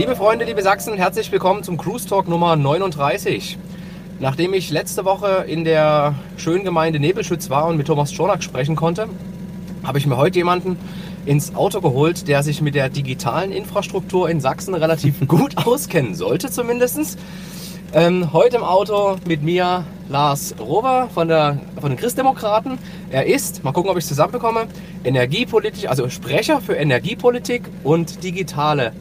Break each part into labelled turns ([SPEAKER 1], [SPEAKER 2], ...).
[SPEAKER 1] Liebe Freunde, liebe Sachsen, herzlich willkommen zum Cruise Talk Nummer 39. Nachdem ich letzte Woche in der schönen Gemeinde Nebelschütz war und mit Thomas Schonak sprechen konnte, habe ich mir heute jemanden ins Auto geholt, der sich mit der digitalen Infrastruktur in Sachsen relativ gut auskennen sollte zumindest. Ähm, heute im Auto mit mir Lars Rover von, der, von den Christdemokraten. Er ist, mal gucken, ob ich es zusammenbekomme, Energiepolitik, also Sprecher für Energiepolitik und digitale,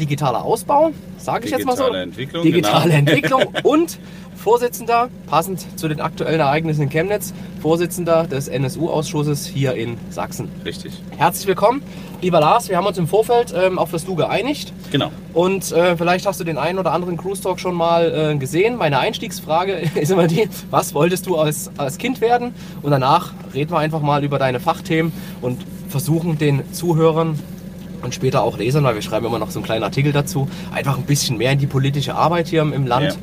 [SPEAKER 1] digitaler Ausbau, sage ich jetzt mal so.
[SPEAKER 2] Digitale Entwicklung,
[SPEAKER 1] Digitale
[SPEAKER 2] genau.
[SPEAKER 1] Entwicklung und Vorsitzender, passend zu den aktuellen Ereignissen in Chemnitz, Vorsitzender des NSU-Ausschusses hier in Sachsen.
[SPEAKER 2] Richtig.
[SPEAKER 1] Herzlich willkommen, lieber Lars. Wir haben uns im Vorfeld ähm, auf das Du geeinigt.
[SPEAKER 2] Genau.
[SPEAKER 1] Und äh, vielleicht hast du den einen oder anderen Cruise Talk schon mal äh, gesehen. Meine Einstiegsfrage ist immer die, was wolltest du als, als Kind werden? Und danach reden wir einfach mal über deine Fachthemen und versuchen den Zuhörern und später auch Lesern, weil wir schreiben immer noch so einen kleinen Artikel dazu, einfach ein bisschen mehr in die politische Arbeit hier im, Land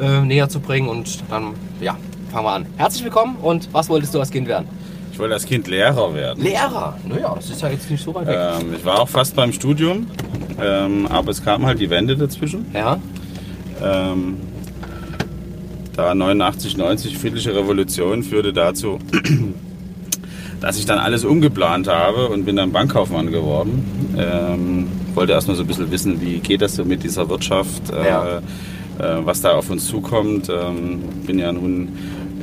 [SPEAKER 1] äh, näher zu bringen. Und dann, ja, fangen wir an. Herzlich willkommen und was wolltest du als Kind werden?
[SPEAKER 2] Ich wollte als Kind Lehrer werden.
[SPEAKER 1] Lehrer. Naja, das ist ja jetzt nicht so weit weg.
[SPEAKER 2] Ähm, ich war auch fast beim Studium, ähm, aber es kam halt die Wende dazwischen.
[SPEAKER 1] Ja,
[SPEAKER 2] Ähm, da 89, 90 friedliche Revolution führte dazu, dass ich dann alles umgeplant habe und bin dann Bankkaufmann geworden. Ähm, wollte erstmal so ein bisschen wissen, wie geht das so mit dieser Wirtschaft, äh,
[SPEAKER 1] Ja.
[SPEAKER 2] äh, was da auf uns zukommt. Ähm, bin ja nun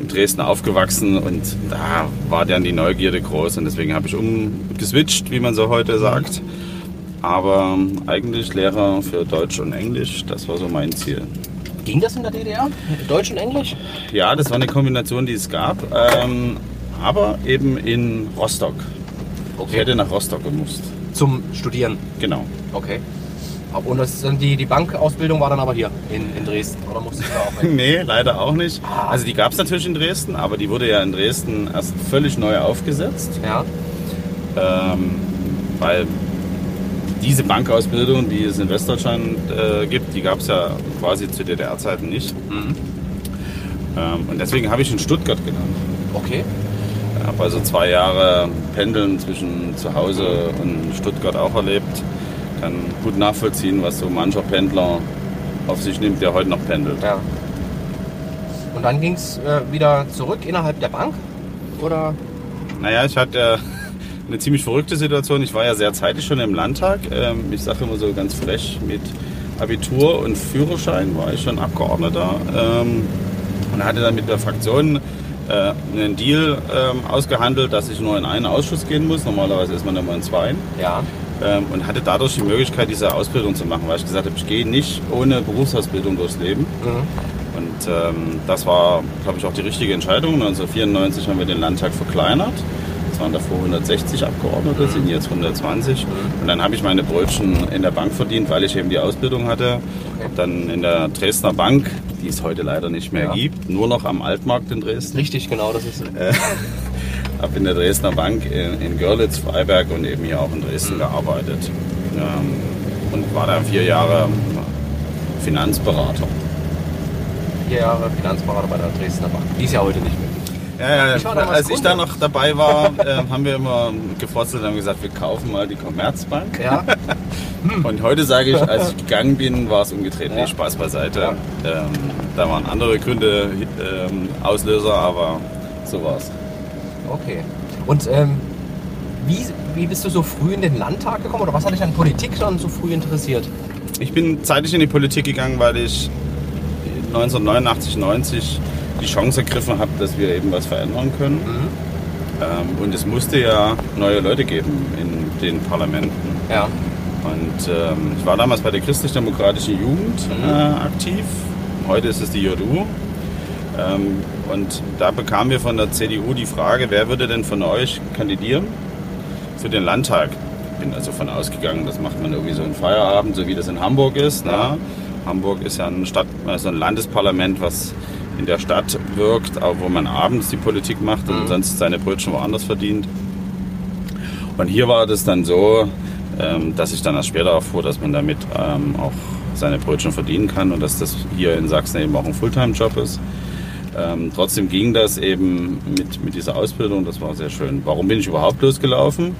[SPEAKER 2] in Dresden aufgewachsen und da war dann die Neugierde groß und deswegen habe ich umgeswitcht, wie man so heute sagt. Aber eigentlich Lehrer für Deutsch und Englisch, das war so mein Ziel.
[SPEAKER 1] ging das in der DDR? Deutsch und Englisch?
[SPEAKER 2] Ja, das war eine Kombination, die es gab, ähm, aber eben in Rostock. Ich hätte nach Rostock gemusst.
[SPEAKER 1] Zum Studieren.
[SPEAKER 2] Genau.
[SPEAKER 1] Okay. Und das, dann die, die Bankausbildung war dann aber hier in, in Dresden, oder musstest du da auch hin?
[SPEAKER 2] Nee, leider auch nicht. Also die gab es natürlich in Dresden, aber die wurde ja in Dresden erst völlig neu aufgesetzt,
[SPEAKER 1] Ja.
[SPEAKER 2] ähm, weil diese Bankausbildung, die es in Westdeutschland äh, gibt, die gab es ja quasi zu DDR-Zeiten nicht.
[SPEAKER 1] Mhm.
[SPEAKER 2] Ähm, und deswegen habe ich in Stuttgart gelernt.
[SPEAKER 1] Okay.
[SPEAKER 2] Ich habe also zwei Jahre Pendeln zwischen zu Hause und Stuttgart auch erlebt. Kann gut nachvollziehen, was so mancher Pendler auf sich nimmt, der heute noch pendelt.
[SPEAKER 1] Ja. Und dann ging es äh, wieder zurück innerhalb der Bank? Oder?
[SPEAKER 2] Naja, ich hatte äh, eine ziemlich verrückte Situation. Ich war ja sehr zeitig schon im Landtag. Ähm, ich sage immer so ganz frech, mit Abitur und Führerschein war ich schon Abgeordneter. Ähm, und hatte dann mit der Fraktion äh, einen Deal ähm, ausgehandelt, dass ich nur in einen Ausschuss gehen muss. Normalerweise ist man immer in zwei.
[SPEAKER 1] Ja.
[SPEAKER 2] ähm, und hatte dadurch die Möglichkeit, diese Ausbildung zu machen, weil ich gesagt habe, ich gehe nicht ohne Berufsausbildung durchs Leben.
[SPEAKER 1] Mhm.
[SPEAKER 2] Und ähm, das war, glaube ich, auch die richtige Entscheidung. 1994 haben wir den Landtag verkleinert. Es waren davor 160 Abgeordnete, sind jetzt 120. Und dann habe ich meine Brötchen in der Bank verdient, weil ich eben die Ausbildung hatte.
[SPEAKER 1] Okay.
[SPEAKER 2] Dann in der Dresdner Bank, die es heute leider nicht mehr
[SPEAKER 1] Ja.
[SPEAKER 2] gibt, nur noch am Altmarkt in Dresden.
[SPEAKER 1] Richtig, genau, das ist.
[SPEAKER 2] habe in der Dresdner Bank in, in Görlitz, Freiberg und eben hier auch in Dresden gearbeitet. Ähm, und war dann vier Jahre Finanzberater.
[SPEAKER 1] Vier Jahre Finanzberater bei der Dresdner Bank. Die ist ja heute nicht mehr.
[SPEAKER 2] Ja, ja,
[SPEAKER 1] Ich
[SPEAKER 2] als ich da noch dabei war, äh, haben wir immer gefrotzelt und haben gesagt, wir kaufen mal die Commerzbank.
[SPEAKER 1] Ja.
[SPEAKER 2] Und heute sage ich, als ich gegangen bin, war es umgedreht.
[SPEAKER 1] Ja.
[SPEAKER 2] Nee, Spaß beiseite.
[SPEAKER 1] Ja.
[SPEAKER 2] Ähm, da waren andere Gründe ähm, Auslöser, aber so war es.
[SPEAKER 1] Okay. Und ähm, wie, wie bist du so früh in den Landtag gekommen oder was hat dich an Politik dann so früh interessiert?
[SPEAKER 2] Ich bin zeitig in die Politik gegangen, weil ich 1989, 90 die Chance ergriffen habe, dass wir eben was verändern können. Ähm, und es musste ja neue Leute geben in den Parlamenten.
[SPEAKER 1] Ja.
[SPEAKER 2] Und ähm, ich war damals bei der christlich-demokratischen Jugend
[SPEAKER 1] Mhm.
[SPEAKER 2] äh, aktiv. Heute ist es die JU. Ähm, und da bekamen wir von der CDU die Frage, wer würde denn von euch kandidieren für den Landtag? Bin also von ausgegangen, das macht man irgendwie so in Feierabend, so wie das in Hamburg ist.
[SPEAKER 1] Ja.
[SPEAKER 2] Ne? Hamburg ist ja ein, Stadt, also ein Landesparlament, was in der Stadt wirkt, aber wo man abends die Politik macht und
[SPEAKER 1] Mhm.
[SPEAKER 2] sonst seine Brötchen woanders verdient. Und hier war das dann so, ähm, dass ich dann erst später erfuhr, dass man damit ähm, auch seine Brötchen verdienen kann und dass das hier in Sachsen eben auch ein Fulltime-Job ist. Ähm, trotzdem ging das eben mit, mit dieser Ausbildung, das war sehr schön. Warum bin ich überhaupt losgelaufen?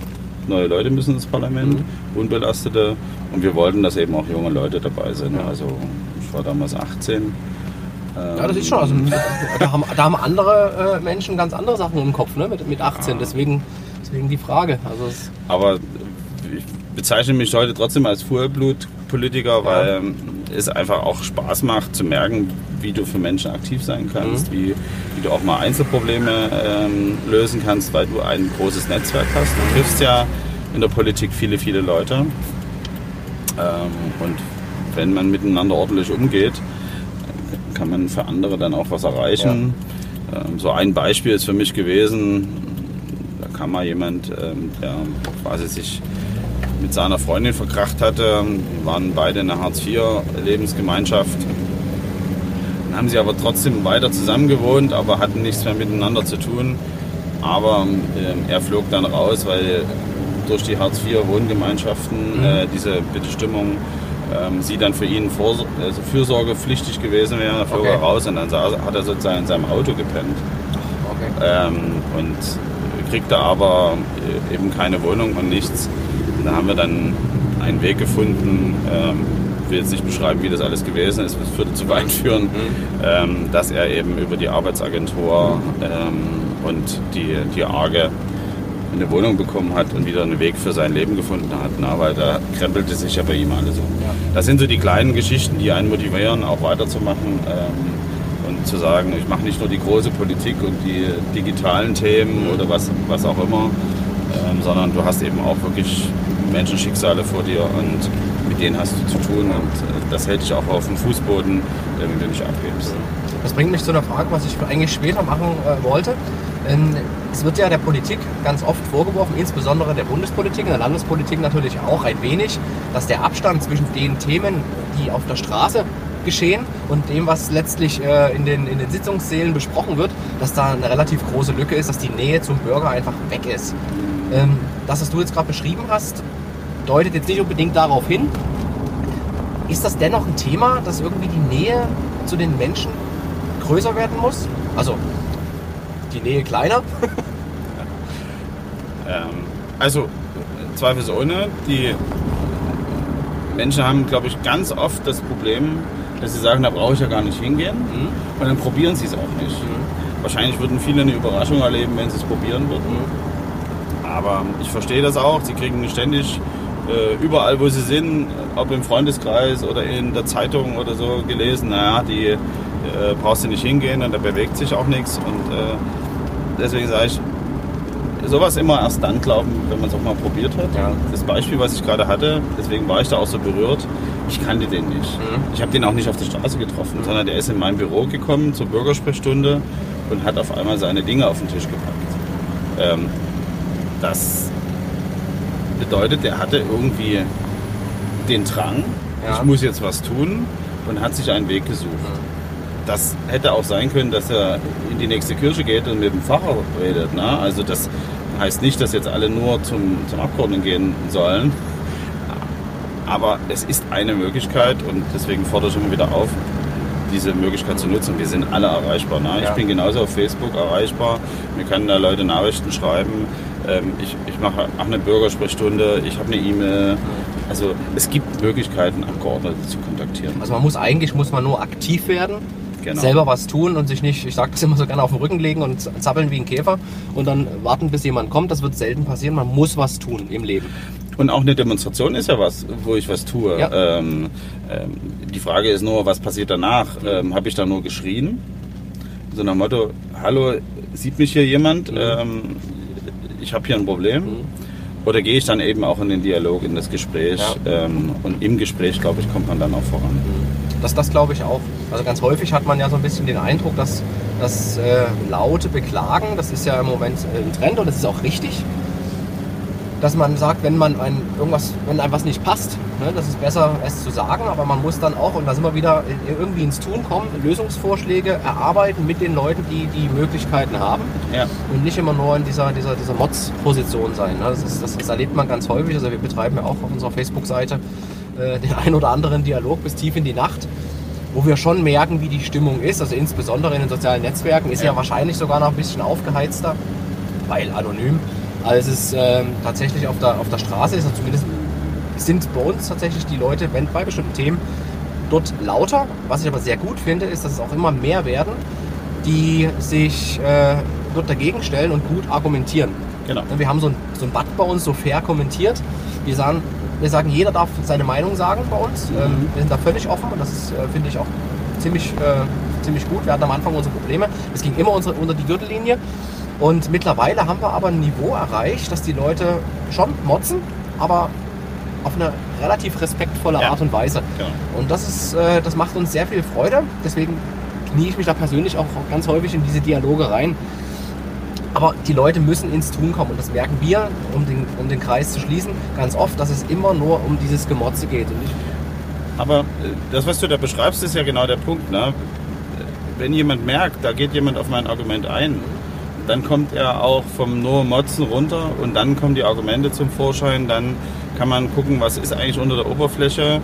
[SPEAKER 2] neue Leute müssen ins Parlament,
[SPEAKER 1] Mhm.
[SPEAKER 2] unbelastete. Und wir wollten, dass eben auch junge Leute dabei sind. Also ich war damals 18.
[SPEAKER 1] Ja, das ist schon. Also, da, haben, da haben andere äh, Menschen ganz andere Sachen im Kopf, ne? Mit, mit 18. Deswegen, deswegen die Frage. Also
[SPEAKER 2] Aber ich bezeichne mich heute trotzdem als Vollblutpolitiker, weil ähm, es einfach auch Spaß macht zu merken, wie du für Menschen aktiv sein kannst, wie, wie du auch mal Einzelprobleme ähm, lösen kannst, weil du ein großes Netzwerk hast. Du triffst ja in der Politik viele, viele Leute. Ähm, und wenn man miteinander ordentlich umgeht, kann man für andere dann auch was erreichen. Ähm, so ein Beispiel ist für mich gewesen, da kam mal jemand, ähm, der quasi sich mit seiner Freundin verkracht hatte, waren beide in einer Hartz-IV-Lebensgemeinschaft. Dann haben sie aber trotzdem weiter zusammen gewohnt, aber hatten nichts mehr miteinander zu tun. Aber ähm, er flog dann raus, weil durch die Hartz-IV-Wohngemeinschaften äh, diese Bestimmung ähm, sie dann für ihn Vorso also fürsorgepflichtig gewesen wäre. Flog
[SPEAKER 1] Okay.
[SPEAKER 2] er raus und dann saß, hat er sozusagen in seinem Auto gepennt
[SPEAKER 1] okay.
[SPEAKER 2] ähm, und kriegte aber äh, eben keine Wohnung und nichts. Und da haben wir dann einen Weg gefunden, ähm, ich will jetzt nicht beschreiben, wie das alles gewesen ist, das würde zu weit führen, ähm, dass er eben über die Arbeitsagentur ähm, und die, die ARGE eine Wohnung bekommen hat und wieder einen Weg für sein Leben gefunden hat. Na, weil da krempelte sich ja bei ihm alles um.
[SPEAKER 1] Ja.
[SPEAKER 2] Das sind so die kleinen Geschichten, die einen motivieren, auch weiterzumachen ähm, und zu sagen, ich mache nicht nur die große Politik und die digitalen Themen oder was, was auch immer, ähm, sondern du hast eben auch wirklich Menschenschicksale vor dir und mit denen hast du zu tun und äh, das hält dich auch auf dem Fußboden, äh, wenn du nicht abgibst.
[SPEAKER 1] Das bringt mich zu einer Frage, was ich eigentlich später machen äh, wollte. Ähm, es wird ja der Politik ganz oft vorgeworfen, insbesondere der Bundespolitik, in der Landespolitik natürlich auch ein wenig, dass der Abstand zwischen den Themen, die auf der Straße geschehen und dem, was letztlich äh, in, den, in den Sitzungssälen besprochen wird, dass da eine relativ große Lücke ist, dass die Nähe zum Bürger einfach weg ist. Ähm, das, was du jetzt gerade beschrieben hast, deutet jetzt nicht unbedingt darauf hin. Ist das dennoch ein Thema, dass irgendwie die Nähe zu den Menschen größer werden muss? Also die Nähe kleiner?
[SPEAKER 2] Ähm, also zweifelsohne, die Menschen haben, glaube ich, ganz oft das Problem, dass sie sagen, da brauche ich ja gar nicht hingehen und dann probieren sie es auch nicht. Wahrscheinlich würden viele eine Überraschung erleben, wenn sie es probieren würden. Aber ich verstehe das auch. Sie kriegen ständig äh, überall, wo sie sind, ob im Freundeskreis oder in der Zeitung oder so gelesen, naja, die äh, brauchst du nicht hingehen und da bewegt sich auch nichts. Und äh, deswegen sage ich, sowas immer erst dann glauben, wenn man es auch mal probiert hat.
[SPEAKER 1] Ja.
[SPEAKER 2] Das Beispiel, was ich gerade hatte, deswegen war ich da auch so berührt, ich kannte den nicht.
[SPEAKER 1] Mhm.
[SPEAKER 2] Ich habe den auch nicht auf der Straße getroffen, sondern der ist in mein Büro gekommen zur Bürgersprechstunde und hat auf einmal seine Dinge auf den Tisch gepackt. Ähm, das bedeutet, er hatte irgendwie den Drang,
[SPEAKER 1] Ja.
[SPEAKER 2] ich muss jetzt was tun und hat sich einen Weg gesucht. Das hätte auch sein können, dass er in die nächste Kirche geht und mit dem Pfarrer redet. Ne? Also das heißt nicht, dass jetzt alle nur zum, zum Abgeordneten gehen sollen. Aber es ist eine Möglichkeit und deswegen fordere ich immer wieder auf, diese Möglichkeit zu nutzen. Wir sind alle erreichbar. Ne?
[SPEAKER 1] Ja.
[SPEAKER 2] Ich bin genauso auf Facebook erreichbar. Mir können da Leute Nachrichten schreiben. Ähm, ich, ich mache auch eine Bürgersprechstunde. Ich habe eine E-Mail. Also es gibt Möglichkeiten, Abgeordnete zu kontaktieren.
[SPEAKER 1] Also man muss eigentlich muss man nur aktiv werden,
[SPEAKER 2] Genau.
[SPEAKER 1] selber was tun und sich nicht, ich sage das immer so gerne, auf den Rücken legen und zappeln wie ein Käfer und dann warten, bis jemand kommt. Das wird selten passieren. Man muss was tun im Leben.
[SPEAKER 2] Und auch eine Demonstration ist ja was, wo ich was tue.
[SPEAKER 1] Ja.
[SPEAKER 2] Ähm, ähm, die Frage ist nur, was passiert danach? Ähm, Habe ich da nur geschrien? So nach dem Motto, hallo, sieht mich hier jemand? Ähm, ich habe hier ein Problem. Oder gehe ich dann eben auch in den Dialog, in das Gespräch?
[SPEAKER 1] Ja.
[SPEAKER 2] Ähm, und im Gespräch, glaube ich, kommt man dann auch voran.
[SPEAKER 1] Das, das glaube ich auch. Also ganz häufig hat man ja so ein bisschen den Eindruck, dass das äh, laute Beklagen, das ist ja im Moment äh, ein Trend und das ist auch richtig, dass man sagt, wenn man ein, irgendwas, wenn einem was nicht passt, ne, das ist besser, es zu sagen, aber man muss dann auch, und da sind wir wieder in- irgendwie ins Tun kommen, Lösungsvorschläge erarbeiten mit den Leuten, die die Möglichkeiten haben
[SPEAKER 2] Ja.
[SPEAKER 1] und nicht immer nur in dieser, dieser, dieser Mods-Position sein. Ne? Das, ist, das, das erlebt man ganz häufig. Also wir betreiben ja auch auf unserer Facebook-Seite äh, den ein oder anderen Dialog bis tief in die Nacht, wo wir schon merken, wie die Stimmung ist. Also insbesondere in den sozialen Netzwerken ist ja,
[SPEAKER 2] Ja.
[SPEAKER 1] wahrscheinlich sogar noch ein bisschen aufgeheizter, weil anonym. als es ähm, tatsächlich auf der, auf der Straße ist. Also zumindest sind bei uns tatsächlich die Leute, wenn bei bestimmten Themen, dort lauter. Was ich aber sehr gut finde, ist, dass es auch immer mehr werden, die sich äh, dort dagegen stellen und gut argumentieren.
[SPEAKER 2] Genau.
[SPEAKER 1] Wir haben so ein, so ein Bad bei uns, so fair kommentiert. Wir sagen, wir sagen, jeder darf seine Meinung sagen bei uns.
[SPEAKER 2] Mhm.
[SPEAKER 1] Ähm, wir sind da völlig offen und das ist, äh, finde ich, auch ziemlich, äh, ziemlich gut. Wir hatten am Anfang unsere Probleme. Es ging immer unsere, unter die Gürtellinie. Und mittlerweile haben wir aber ein Niveau erreicht, dass die Leute schon motzen, aber auf eine relativ respektvolle
[SPEAKER 2] Ja.
[SPEAKER 1] Art und Weise.
[SPEAKER 2] Genau.
[SPEAKER 1] Und das, ist, äh, das macht uns sehr viel Freude. Deswegen knie ich mich da persönlich auch ganz häufig in diese Dialoge rein. Aber die Leute müssen ins Tun kommen. Und das merken wir, um den, um den Kreis zu schließen, ganz oft, dass es immer nur um dieses Gemotze geht.
[SPEAKER 2] Aber äh, das, was du da beschreibst, ist ja genau der Punkt. Ne? Wenn jemand merkt, da geht jemand auf mein Argument ein, dann kommt er auch vom nur Motzen runter und dann kommen die Argumente zum Vorschein. Dann kann man gucken, was ist eigentlich unter der Oberfläche,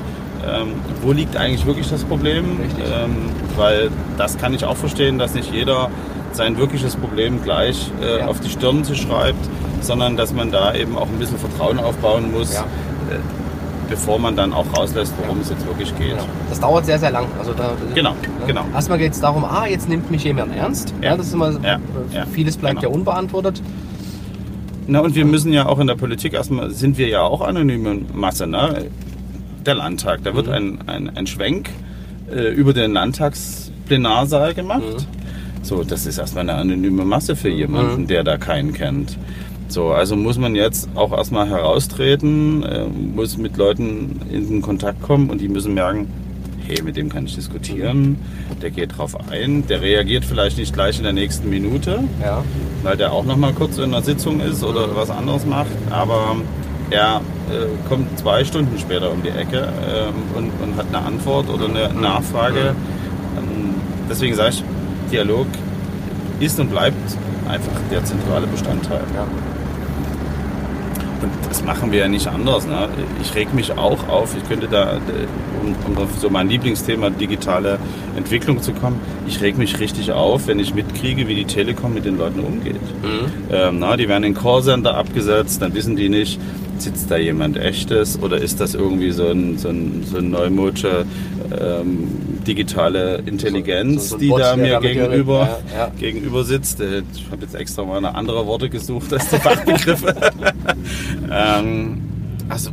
[SPEAKER 2] ähm, wo liegt eigentlich wirklich das Problem. Ähm, weil das kann ich auch verstehen, dass nicht jeder sein wirkliches Problem gleich äh,
[SPEAKER 1] Ja.
[SPEAKER 2] auf die Stirn zu schreibt, sondern dass man da eben auch ein bisschen Vertrauen aufbauen muss,
[SPEAKER 1] Ja.
[SPEAKER 2] äh, bevor man dann auch rauslässt, worum es jetzt wirklich geht.
[SPEAKER 1] genau. Das dauert sehr, sehr lang. Also da,
[SPEAKER 2] Genau,
[SPEAKER 1] ja.
[SPEAKER 2] genau.
[SPEAKER 1] Erstmal geht es darum, ah, jetzt nimmt mich jemand ernst. Ja.
[SPEAKER 2] Ja.
[SPEAKER 1] das ist immer,
[SPEAKER 2] Ja, ja,
[SPEAKER 1] vieles bleibt
[SPEAKER 2] genau.
[SPEAKER 1] ja unbeantwortet.
[SPEAKER 2] Na, und wir müssen ja auch in der Politik erstmal, sind wir ja auch anonyme Masse. Ne? Der Landtag, da wird
[SPEAKER 1] Mhm.
[SPEAKER 2] ein, ein, ein Schwenk äh, über den Landtagsplenarsaal gemacht.
[SPEAKER 1] Mhm.
[SPEAKER 2] So, das ist erstmal eine anonyme Masse für jemanden,
[SPEAKER 1] Mhm.
[SPEAKER 2] der da keinen kennt. So, also muss man jetzt auch erstmal heraustreten, äh, muss mit Leuten in den Kontakt kommen und die müssen merken, hey, mit dem kann ich diskutieren, der geht drauf ein, der reagiert vielleicht nicht gleich in der nächsten Minute,
[SPEAKER 1] Ja.
[SPEAKER 2] weil der auch noch mal kurz in einer Sitzung ist oder was anderes macht, aber er äh, kommt zwei Stunden später um die Ecke ähm, und, und hat eine Antwort oder eine Nachfrage. Ähm, deswegen sage ich, Dialog ist und bleibt einfach der zentrale Bestandteil.
[SPEAKER 1] Ja.
[SPEAKER 2] Und das machen wir ja nicht anders. Ne? Ich reg mich auch auf. Ich könnte da, um, um auf so mein Lieblingsthema digitale Entwicklung zu kommen, ich reg mich richtig auf, wenn ich mitkriege, wie die Telekom mit den Leuten umgeht.
[SPEAKER 1] Mhm.
[SPEAKER 2] Ähm, na, die werden in Callcenter abgesetzt, dann wissen die nicht, sitzt da jemand echtes oder ist das irgendwie so ein, so ein, so ein neumodische ähm, digitale Intelligenz,
[SPEAKER 1] so- so
[SPEAKER 2] die
[SPEAKER 1] Bot,
[SPEAKER 2] da mir
[SPEAKER 1] da mit dir
[SPEAKER 2] gegenüber.
[SPEAKER 1] Ja, ja.
[SPEAKER 2] gegenüber sitzt. Äh, Ich habe jetzt extra mal eine andere Worte gesucht als die Fachbegriffe. ähm, also,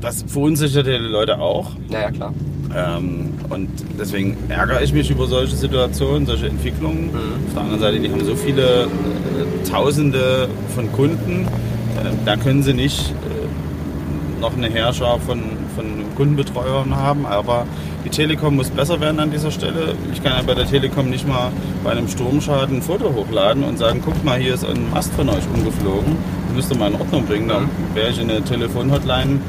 [SPEAKER 2] das verunsichert die Leute auch.
[SPEAKER 1] Ja, ja, klar.
[SPEAKER 2] Ähm, und deswegen ärgere ich mich über solche Situationen, solche Entwicklungen.
[SPEAKER 1] Mhm.
[SPEAKER 2] Auf der anderen Seite, die haben so viele äh, Tausende von Kunden, äh, da können sie nicht äh, noch eine Herrscher von, von Kundenbetreuern haben, aber die Telekom muss besser werden an dieser Stelle. Ich kann ja bei der Telekom nicht mal bei einem Sturmschaden ein Foto hochladen und sagen, guckt mal, hier ist ein Mast von euch umgeflogen, das müsst ihr mal in Ordnung bringen. Dann wäre ich in eine Telefonhotline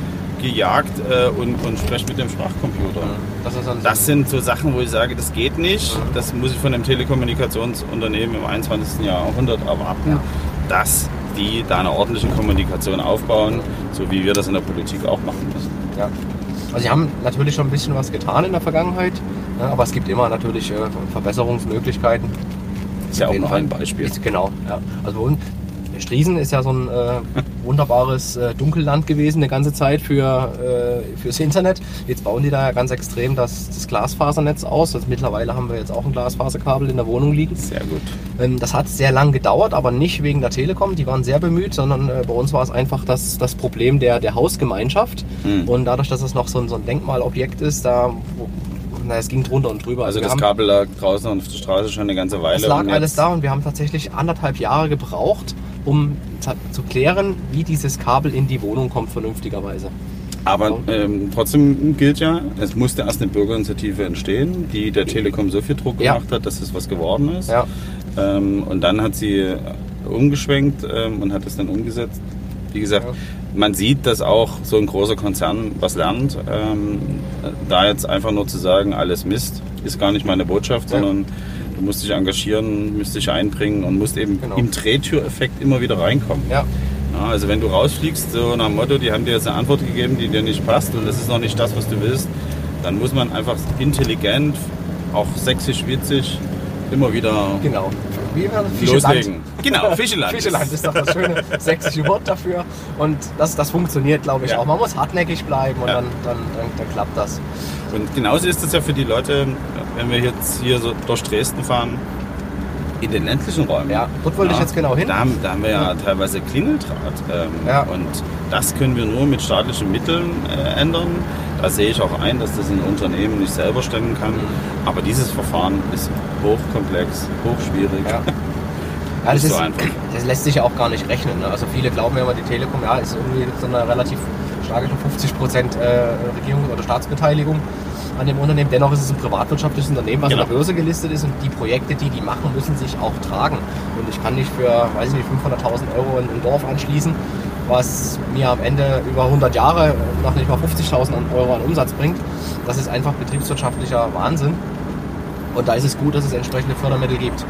[SPEAKER 2] gejagt äh, und, und spreche mit dem Sprachcomputer.
[SPEAKER 1] Das
[SPEAKER 2] Das sind so Sachen, wo ich sage, das geht nicht. Das muss ich von einem Telekommunikationsunternehmen im 21. Jahrhundert erwarten, dass die da eine ordentliche Kommunikation aufbauen, so wie wir das in der Politik auch machen müssen.
[SPEAKER 1] Ja. Also sie haben natürlich schon ein bisschen was getan in der Vergangenheit, ne, aber es gibt immer natürlich äh, Verbesserungsmöglichkeiten.
[SPEAKER 2] Ist ja auch noch ein Beispiel.
[SPEAKER 1] Ist, genau, ja. Also bei uns, Striesen ist ja so ein äh, wunderbares äh, Dunkelland gewesen eine ganze Zeit für, äh, fürs Internet. Jetzt bauen die da ja ganz extrem das, das Glasfasernetz aus. Also mittlerweile haben wir jetzt auch ein Glasfaserkabel in der Wohnung liegen.
[SPEAKER 2] Sehr gut.
[SPEAKER 1] Ähm, Das hat sehr lang gedauert, aber nicht wegen der Telekom, die waren sehr bemüht, sondern äh, bei uns war es einfach das, das Problem der, der Hausgemeinschaft.
[SPEAKER 2] Hm.
[SPEAKER 1] Und dadurch, dass es noch so ein, so ein Denkmalobjekt ist, da, na, es ging drunter und drüber.
[SPEAKER 2] Also
[SPEAKER 1] wir
[SPEAKER 2] das Kabel lag draußen auf der Straße schon eine ganze Weile.
[SPEAKER 1] es lag alles da und wir haben tatsächlich anderthalb Jahre gebraucht, um zu- klären, wie dieses Kabel in die Wohnung kommt, vernünftigerweise.
[SPEAKER 2] Aber ähm, trotzdem gilt ja, es musste erst eine Bürgerinitiative entstehen, die der Telekom so viel Druck
[SPEAKER 1] Ja.
[SPEAKER 2] gemacht hat, dass es was geworden ist.
[SPEAKER 1] Ja,
[SPEAKER 2] Ähm, und dann hat sie umgeschwenkt ähm, und hat es dann umgesetzt. Wie gesagt,
[SPEAKER 1] Ja.
[SPEAKER 2] man sieht, dass auch so ein großer Konzern was lernt. Ähm, da jetzt einfach nur zu sagen, alles Mist, ist gar nicht meine Botschaft,
[SPEAKER 1] Ja.
[SPEAKER 2] sondern du musst dich engagieren, musst dich einbringen und musst eben
[SPEAKER 1] Genau.
[SPEAKER 2] im Drehtüreffekt immer wieder reinkommen.
[SPEAKER 1] ja,
[SPEAKER 2] Ja, also wenn du rausfliegst, so nach dem Motto, die haben dir jetzt eine Antwort gegeben, die dir nicht passt und das ist noch nicht das, was du willst, dann muss man einfach intelligent, auch sächsisch, witzig, immer wieder
[SPEAKER 1] genau. Wie das? Fischeland.
[SPEAKER 2] loslegen. Genau, Fischeland.
[SPEAKER 1] Fischeland ist doch das schöne sächsische Wort dafür. Und das, das funktioniert, glaube ich,
[SPEAKER 2] Ja.
[SPEAKER 1] auch. Man muss hartnäckig bleiben und
[SPEAKER 2] Ja.
[SPEAKER 1] dann, dann, dann, dann klappt das.
[SPEAKER 2] Und genauso ist es ja für die Leute, wenn wir jetzt hier so durch Dresden fahren, in den ländlichen Räumen.
[SPEAKER 1] Ja, dort wollte ich jetzt genau hin.
[SPEAKER 2] Da haben, da haben wir ja teilweise Klingeldraht. Ähm,
[SPEAKER 1] Ja.
[SPEAKER 2] Und das können wir nur mit staatlichen Mitteln äh, ändern. Da sehe ich auch ein, dass das ein Unternehmen nicht selber stemmen kann.
[SPEAKER 1] Mhm.
[SPEAKER 2] Aber dieses Verfahren ist hochkomplex, hochschwierig.
[SPEAKER 1] Ja. Ja, das, ist, das lässt sich ja auch gar nicht rechnen. Ne? Also viele glauben ja immer, die Telekom ja, ist irgendwie so eine relativ starke schon 50 Prozent äh, Regierungs- oder Staatsbeteiligung an dem Unternehmen. Dennoch ist es ein privatwirtschaftliches Unternehmen, was
[SPEAKER 2] Genau.
[SPEAKER 1] an der Börse gelistet ist und die Projekte, die die machen, müssen sich auch tragen. Und ich kann nicht für, weiß ich nicht, 500.000 Euro in ein Dorf anschließen, was mir am Ende über 100 Jahre noch nicht mal 50.000 Euro an Umsatz bringt. Das ist einfach betriebswirtschaftlicher Wahnsinn. Und da ist es gut, dass es entsprechende Fördermittel gibt.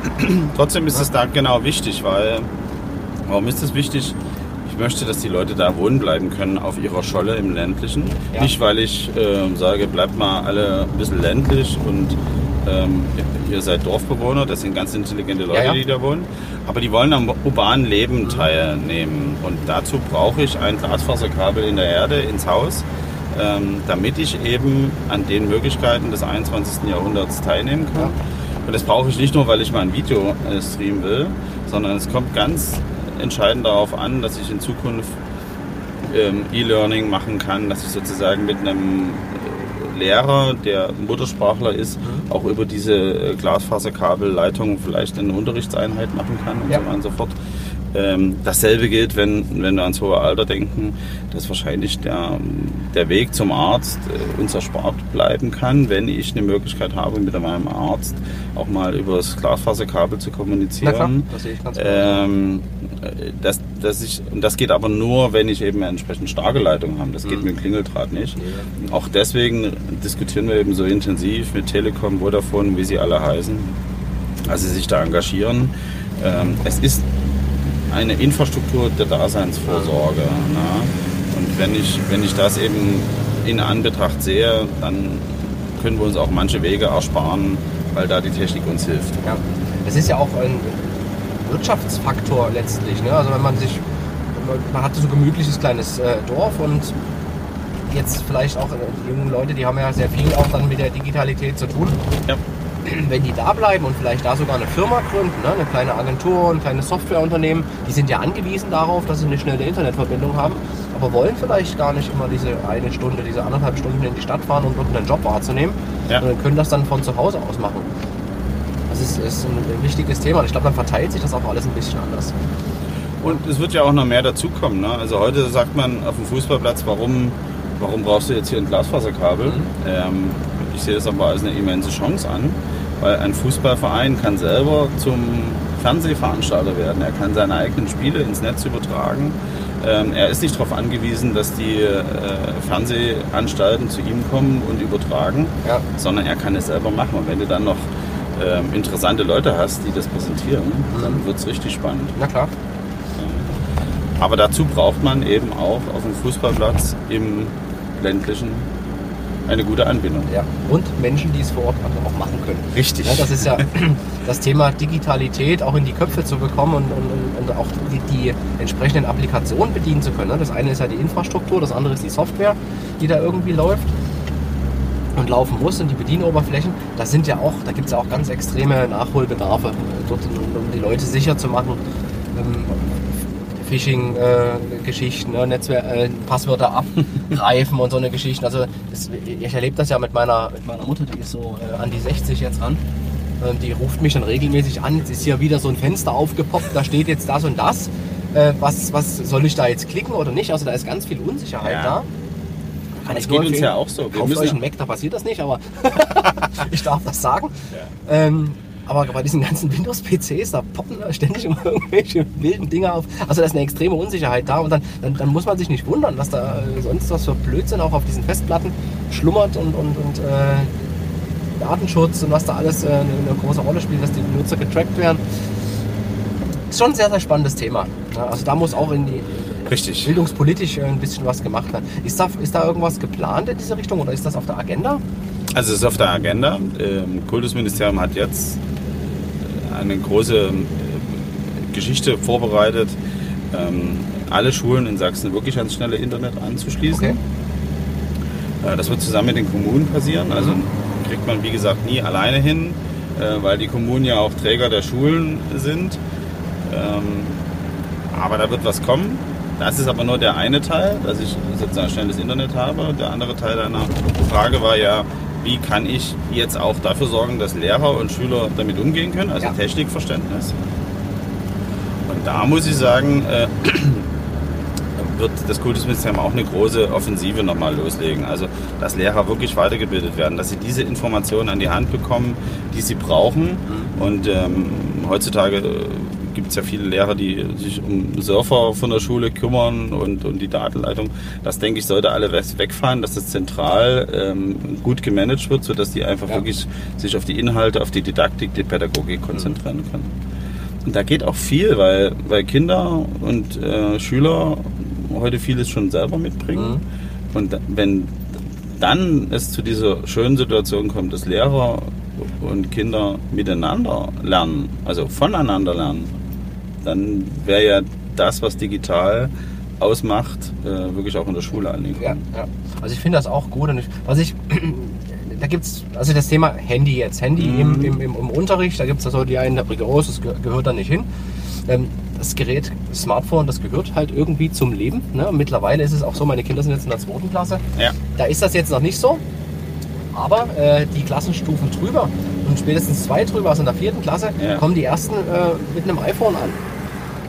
[SPEAKER 2] Trotzdem ist es da genau wichtig, weil warum ist es wichtig? Ich möchte, dass die Leute da wohnen bleiben können auf ihrer Scholle im ländlichen.
[SPEAKER 1] Ja.
[SPEAKER 2] Nicht, weil ich ähm, sage, bleibt mal alle ein bisschen ländlich und ähm, ihr seid Dorfbewohner, das sind ganz intelligente Leute,
[SPEAKER 1] Ja, ja.
[SPEAKER 2] die da wohnen. Aber die wollen am urbanen Leben teilnehmen. Und dazu brauche ich ein Glasfaserkabel in der Erde ins Haus, ähm, damit ich eben an den Möglichkeiten des 21. Jahrhunderts teilnehmen kann. Und das brauche ich nicht nur, weil ich mal ein Video äh, streamen will, sondern es kommt ganz entscheidend darauf an, dass ich in Zukunft ähm, E-Learning machen kann, dass ich sozusagen mit einem äh, Lehrer, der Muttersprachler ist,
[SPEAKER 1] Mhm.
[SPEAKER 2] auch über diese äh, Glasfaserkabelleitung vielleicht eine Unterrichtseinheit machen kann und
[SPEAKER 1] Ja.
[SPEAKER 2] so weiter und so fort. Ähm, dasselbe gilt, wenn, wenn wir ans hohe Alter denken, dass wahrscheinlich der, der Weg zum Arzt äh, uns erspart bleiben kann, wenn ich eine Möglichkeit habe, mit meinem Arzt auch mal über das Glasfaserkabel zu kommunizieren.
[SPEAKER 1] Na klar, das sehe ich ganz genau.
[SPEAKER 2] Ähm, äh, das, das, ich, das geht aber nur, wenn ich eben eine entsprechend starke Leitung habe. Das geht
[SPEAKER 1] Mhm.
[SPEAKER 2] mit dem Klingeldraht nicht. Auch deswegen diskutieren wir eben so intensiv mit Telekom, Vodafone, wie sie alle heißen, also sich da engagieren. Ähm, es ist eine Infrastruktur der Daseinsvorsorge. Na? Und wenn ich, wenn ich das eben in Anbetracht sehe, dann können wir uns auch manche Wege ersparen, weil da die Technik uns hilft.
[SPEAKER 1] Ja. Es ist ja auch ein Wirtschaftsfaktor letztlich. Ne? Also wenn man sich, man hat so ein gemütliches kleines äh, Dorf und jetzt vielleicht auch äh, die jungen Leute, die haben ja sehr viel auch dann mit der Digitalität zu tun.
[SPEAKER 2] Ja.
[SPEAKER 1] Wenn die da bleiben und vielleicht da sogar eine Firma gründen, ne? eine kleine Agentur, ein kleines Softwareunternehmen, die sind ja angewiesen darauf, dass sie eine schnelle Internetverbindung haben, aber wollen vielleicht gar nicht immer diese eine Stunde, diese anderthalb Stunden in die Stadt fahren, um dort einen Job wahrzunehmen,
[SPEAKER 2] Ja.
[SPEAKER 1] sondern können das dann von zu Hause aus machen. Das ist, ist ein wichtiges Thema. Und ich glaube, dann verteilt sich das auch alles ein bisschen anders.
[SPEAKER 2] Und es wird ja auch noch mehr dazukommen. Ne? Also heute sagt man auf dem Fußballplatz, warum, warum brauchst du jetzt hier ein Glasfaserkabel?
[SPEAKER 1] Mhm.
[SPEAKER 2] Ähm, ich sehe das aber als eine immense Chance an, weil ein Fußballverein kann selber zum Fernsehveranstalter werden. Er kann seine eigenen Spiele ins Netz übertragen. Ähm, er ist nicht darauf angewiesen, dass die äh, Fernsehanstalten zu ihm kommen und übertragen,
[SPEAKER 1] Ja.
[SPEAKER 2] sondern er kann es selber machen. Und wenn du dann noch ähm, interessante Leute hast, die das präsentieren, dann wird es richtig spannend.
[SPEAKER 1] Na klar.
[SPEAKER 2] Aber dazu braucht man eben auch auf dem Fußballplatz im ländlichen eine gute Anbindung.
[SPEAKER 1] Ja. Und Menschen, die es vor Ort auch machen können.
[SPEAKER 2] Richtig.
[SPEAKER 1] Ja, das ist ja das Thema Digitalität auch in die Köpfe zu bekommen und, und, und auch die, die entsprechenden Applikationen bedienen zu können. ne? Das eine ist ja die Infrastruktur, das andere ist die Software, die da irgendwie läuft und laufen muss und die Bedienoberflächen, da sind ja auch, da gibt es ja auch ganz extreme Nachholbedarfe, äh, dort, um um die Leute sicher zu machen. Phishing-Geschichten, ne, Netzwer äh, Passwörter abgreifen und so eine Geschichten. Also das, ich erlebe das ja mit meiner, mit meiner Mutter, die ist so äh, an die 60 jetzt ran. Ähm, die ruft mich dann regelmäßig an. Jetzt ist hier wieder so ein Fenster aufgepoppt, da steht jetzt das und das. Äh, was, was soll ich da jetzt klicken oder nicht? Also da ist ganz viel Unsicherheit
[SPEAKER 2] Ja.
[SPEAKER 1] da. Kann
[SPEAKER 2] Das
[SPEAKER 1] ich
[SPEAKER 2] geht uns ja auch so. Wir
[SPEAKER 1] Kauft
[SPEAKER 2] müssen
[SPEAKER 1] euch
[SPEAKER 2] ja-
[SPEAKER 1] einen Mac, da passiert das nicht, aber ich darf das sagen. Ähm, aber bei diesen ganzen Windows-PCs, da poppen da ständig immer irgendwelche wilden Dinge auf. Also da ist eine extreme Unsicherheit da und dann, dann, dann muss man sich nicht wundern, was da äh, sonst was für Blödsinn auch auf diesen Festplatten schlummert und, und, und äh, Datenschutz und was da alles äh, eine, eine große Rolle spielt, dass die Benutzer getrackt werden. Ist schon ein sehr, sehr spannendes Thema. Ja, also da muss auch in die
[SPEAKER 2] Richtig.
[SPEAKER 1] bildungspolitisch äh, ein bisschen was gemacht werden. Ist da, ist da irgendwas geplant in diese Richtung oder ist das auf der Agenda?
[SPEAKER 2] Also es ist auf der Agenda. Ähm, Kultusministerium hat jetzt eine große äh, Geschichte vorbereitet, ähm, alle Schulen in Sachsen wirklich ans schnelle Internet anzuschließen.
[SPEAKER 1] Okay.
[SPEAKER 2] Äh, Das wird zusammen mit den Kommunen passieren. Also kriegt man, wie gesagt, nie alleine hin, äh, weil die Kommunen ja auch Träger der Schulen sind. Ähm, Aber da wird was kommen. Das ist aber nur der eine Teil, dass ich sozusagen schnelles Internet habe. Der andere Teil deiner Frage war ja, wie kann ich jetzt auch dafür sorgen, dass Lehrer und Schüler damit umgehen können, also
[SPEAKER 1] Ja.
[SPEAKER 2] Technikverständnis. Und da muss ich sagen, äh, wird das Kultusministerium auch eine große Offensive nochmal loslegen. Also, dass Lehrer wirklich weitergebildet werden, dass sie diese Informationen an die Hand bekommen, die sie brauchen. Und ähm, heutzutage gibt es ja viele Lehrer, die sich um Surfer von der Schule kümmern und, und die Datenleitung. Das denke ich, sollte alle wegfallen, dass das zentral ähm, gut gemanagt wird, sodass die einfach
[SPEAKER 1] Ja.
[SPEAKER 2] wirklich sich auf die Inhalte, auf die Didaktik, die Pädagogik konzentrieren können. Und da geht auch viel, weil, weil Kinder und äh, Schüler heute vieles schon selber mitbringen. Und da- wenn dann es zu dieser schönen Situation kommt, dass Lehrer und Kinder miteinander lernen, also voneinander lernen, dann wäre ja das, was digital ausmacht, äh, wirklich auch in der Schule
[SPEAKER 1] Ja,
[SPEAKER 2] angekommen.
[SPEAKER 1] ja. Also ich finde das auch gut. Und ich, was ich, da gibt es, also das Thema Handy jetzt, Handy im, im, im, im Unterricht, da gibt es also die einen, der rigoros, das geh- gehört da nicht hin. Ähm, das Gerät, das Smartphone, das gehört halt irgendwie zum Leben. Ne? Mittlerweile ist es auch so, meine Kinder sind jetzt in der zweiten Klasse.
[SPEAKER 2] Ja.
[SPEAKER 1] Da ist das jetzt noch nicht so. Aber äh, die Klassenstufen drüber und spätestens zwei drüber, also in der vierten Klasse,
[SPEAKER 2] Ja.
[SPEAKER 1] kommen die ersten äh, mit einem iPhone an.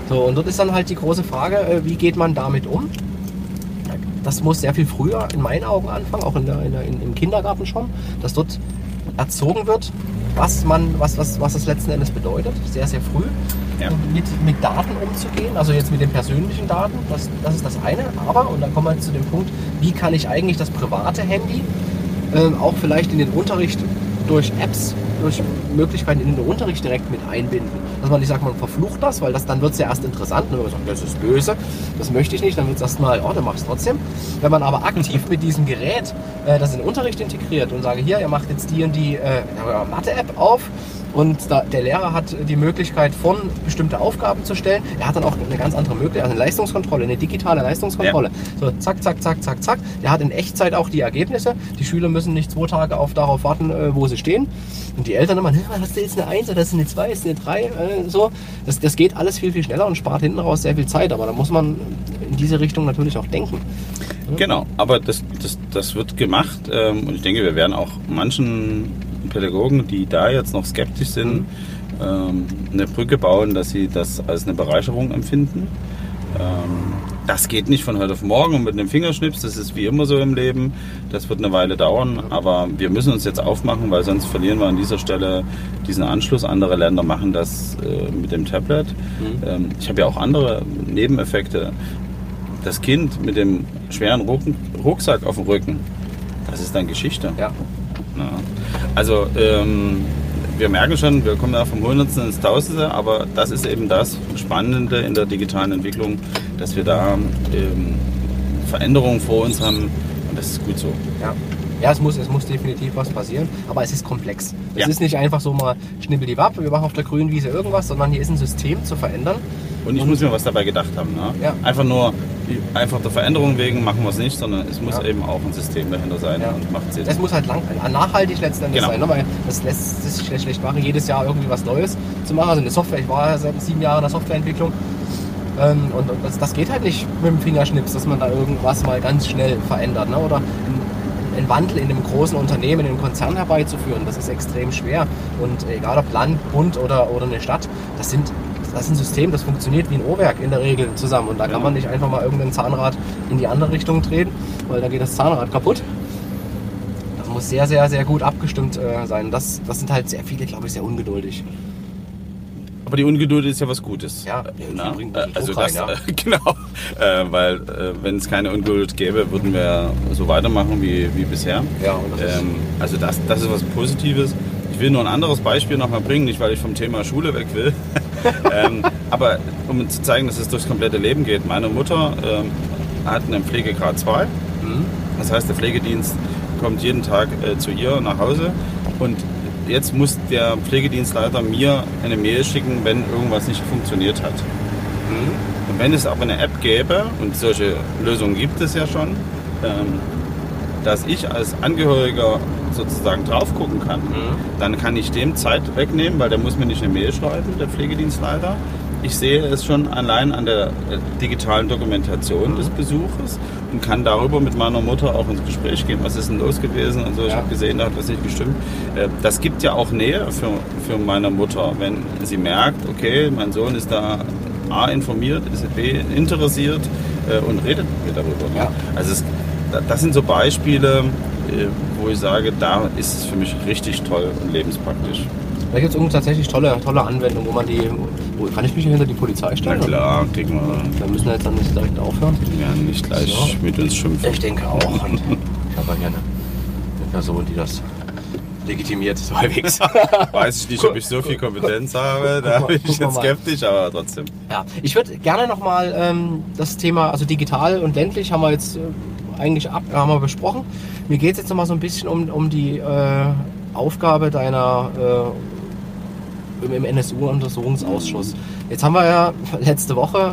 [SPEAKER 1] So, und dort ist dann halt die große Frage, äh, wie geht man damit um? Das muss sehr viel früher in meinen Augen anfangen, auch in der, in der, in, im Kindergarten schon, dass dort erzogen wird, was man, was, was, was das letzten Endes bedeutet, sehr, sehr früh,
[SPEAKER 2] Ja.
[SPEAKER 1] mit, mit Daten umzugehen, also jetzt mit den persönlichen Daten, das, das ist das eine, aber, und dann kommen wir zu dem Punkt, wie kann ich eigentlich das private Handy ähm, auch vielleicht in den Unterricht durch Apps, durch Möglichkeiten in den Unterricht direkt mit einbinden. Dass man nicht sagt, man verflucht das, weil das, dann wird es ja erst interessant. Wenn man sagt, das ist böse, das möchte ich nicht, dann wird es erstmal, oh, dann mach es trotzdem. Wenn man aber aktiv mit diesem Gerät äh, das in den Unterricht integriert und sage, hier, ihr macht jetzt die und die äh, Mathe-App auf, und da, der Lehrer hat die Möglichkeit, von bestimmte Aufgaben zu stellen. Er hat dann auch eine ganz andere Möglichkeit, also eine Leistungskontrolle, eine digitale Leistungskontrolle. So, zack, zack, zack, zack, zack. Der hat in Echtzeit auch die Ergebnisse. Die Schüler müssen nicht zwei Tage auf, darauf warten, äh, wo sie stehen. Und die Eltern immer, "Hä, hast du jetzt eine 1 oder hast du eine 2, ist eine 3? Äh, so. Das, das geht alles viel, viel schneller und spart hinten raus sehr viel Zeit. Aber da muss man in diese Richtung natürlich auch denken.
[SPEAKER 2] Genau, aber das, das, das wird gemacht ähm, und ich denke, wir werden auch manchen Pädagogen, die da jetzt noch skeptisch sind, ähm, eine Brücke bauen, dass sie das als eine Bereicherung empfinden. Ähm, das geht nicht von heute auf morgen und mit einem Fingerschnips, das ist wie immer so im Leben. Das wird eine Weile dauern, aber wir müssen uns jetzt aufmachen, weil sonst verlieren wir an dieser Stelle diesen Anschluss. Andere Länder machen das äh, mit dem Tablet. Ähm, ich habe ja auch andere Nebeneffekte das Kind mit dem schweren Ruck- Rucksack auf dem Rücken, das ist dann Geschichte.
[SPEAKER 1] Ja.
[SPEAKER 2] Ja. Also ähm, wir merken schon, wir kommen da vom Hundertsten ins Tausendste, aber das ist eben das Spannende in der digitalen Entwicklung, dass wir da ähm, Veränderungen vor uns haben und das ist gut so.
[SPEAKER 1] Ja. Ja, es muss, es muss definitiv was passieren, aber es ist komplex. Es
[SPEAKER 2] Ja.
[SPEAKER 1] ist nicht einfach so mal schnibbeldiwapp, wir machen auf der grünen Wiese irgendwas, sondern hier ist ein System zu verändern.
[SPEAKER 2] Und ich muss mir was dabei gedacht haben. Ne?
[SPEAKER 1] Ja.
[SPEAKER 2] Einfach nur, einfach der Veränderung wegen machen wir es nicht, sondern es muss
[SPEAKER 1] Ja.
[SPEAKER 2] eben auch ein System dahinter sein
[SPEAKER 1] Ja.
[SPEAKER 2] und macht Sinn.
[SPEAKER 1] Es muss halt lang, nachhaltig letztendlich
[SPEAKER 2] Genau.
[SPEAKER 1] sein, ne? weil das lässt sich schlecht, schlecht machen, jedes Jahr irgendwie was Neues zu machen. Also eine Software, ich war ja seit sieben Jahren in der Softwareentwicklung ähm, und, und das, das geht halt nicht mit dem Fingerschnips, dass man da irgendwas mal ganz schnell verändert ne? oder einen, einen Wandel in einem großen Unternehmen, in einem Konzern herbeizuführen. Das ist extrem schwer und egal ob Land, Bund oder, oder eine Stadt, das sind das ist ein System, das funktioniert wie ein Uhrwerk in der Regel zusammen. Und da
[SPEAKER 2] Ja.
[SPEAKER 1] kann man nicht einfach mal irgendein Zahnrad in die andere Richtung drehen, weil da geht das Zahnrad kaputt. Das muss sehr, sehr, sehr gut abgestimmt äh, sein. Das, das sind halt sehr viele, glaube ich, sehr ungeduldig.
[SPEAKER 2] Aber die Ungeduld ist ja was Gutes.
[SPEAKER 1] Ja,
[SPEAKER 2] Na,
[SPEAKER 1] bisschen
[SPEAKER 2] also das,
[SPEAKER 1] rein, ja.
[SPEAKER 2] äh, genau, äh, weil äh, wenn es keine Ungeduld gäbe, würden wir so weitermachen wie, wie bisher.
[SPEAKER 1] Ja, und das ist-
[SPEAKER 2] ähm, also das, das ist was Positives. Ich will nur ein anderes Beispiel nochmal bringen, nicht weil ich vom Thema Schule weg will, ähm, aber um zu zeigen, dass es durchs komplette Leben geht. Meine Mutter ähm, hat einen Pflegegrad 2.
[SPEAKER 1] Mhm.
[SPEAKER 2] Das heißt, der Pflegedienst kommt jeden Tag äh, zu ihr nach Hause und jetzt muss der Pflegedienstleiter mir eine Mail schicken, wenn irgendwas nicht funktioniert hat.
[SPEAKER 1] Mhm.
[SPEAKER 2] Und wenn es aber eine App gäbe, und solche Lösungen gibt es ja schon, ähm, dass ich als Angehöriger sozusagen drauf gucken kann, dann kann ich dem Zeit wegnehmen, weil der muss mir nicht eine Mail schreiben, der Pflegedienstleiter. Ich sehe es schon allein an der äh, digitalen Dokumentation des Besuches und kann darüber mit meiner Mutter auch ins Gespräch gehen. Was ist denn los gewesen und so. Ich
[SPEAKER 1] Ja.
[SPEAKER 2] habe gesehen, da hat was nicht gestimmt. Äh, Das gibt ja auch Nähe für, für meine Mutter, wenn sie merkt, okay, mein Sohn ist da A informiert, ist B interessiert äh, und redet mit mir darüber.
[SPEAKER 1] Ja.
[SPEAKER 2] Also es, das sind so Beispiele, äh, wo ich sage, da ist es für mich richtig toll und lebenspraktisch.
[SPEAKER 1] Da gibt es tatsächlich tolle, tolle Anwendungen, wo man die. Wo, kann ich mich hier hinter die Polizei
[SPEAKER 2] Na
[SPEAKER 1] stellen?
[SPEAKER 2] klar, kriegen wir
[SPEAKER 1] Wir müssen jetzt dann nicht direkt aufhören.
[SPEAKER 2] ja, nicht gleich
[SPEAKER 1] So.
[SPEAKER 2] mit uns schimpfen.
[SPEAKER 1] Ich denke auch. Und ich habe ja eine, eine Person, die das legitimiert, so halbwegs.
[SPEAKER 2] Weiß ich nicht, ob ich so viel Kompetenz habe, da
[SPEAKER 1] mal,
[SPEAKER 2] bin ich jetzt skeptisch, aber trotzdem.
[SPEAKER 1] Ja, ich würde gerne nochmal ähm, das Thema, also digital und ländlich haben wir jetzt äh, eigentlich ab, haben wir besprochen. Mir geht es jetzt nochmal so ein bisschen um, um die äh, Aufgabe deiner äh, im, NSU-Untersuchungsausschuss. Jetzt haben wir ja letzte Woche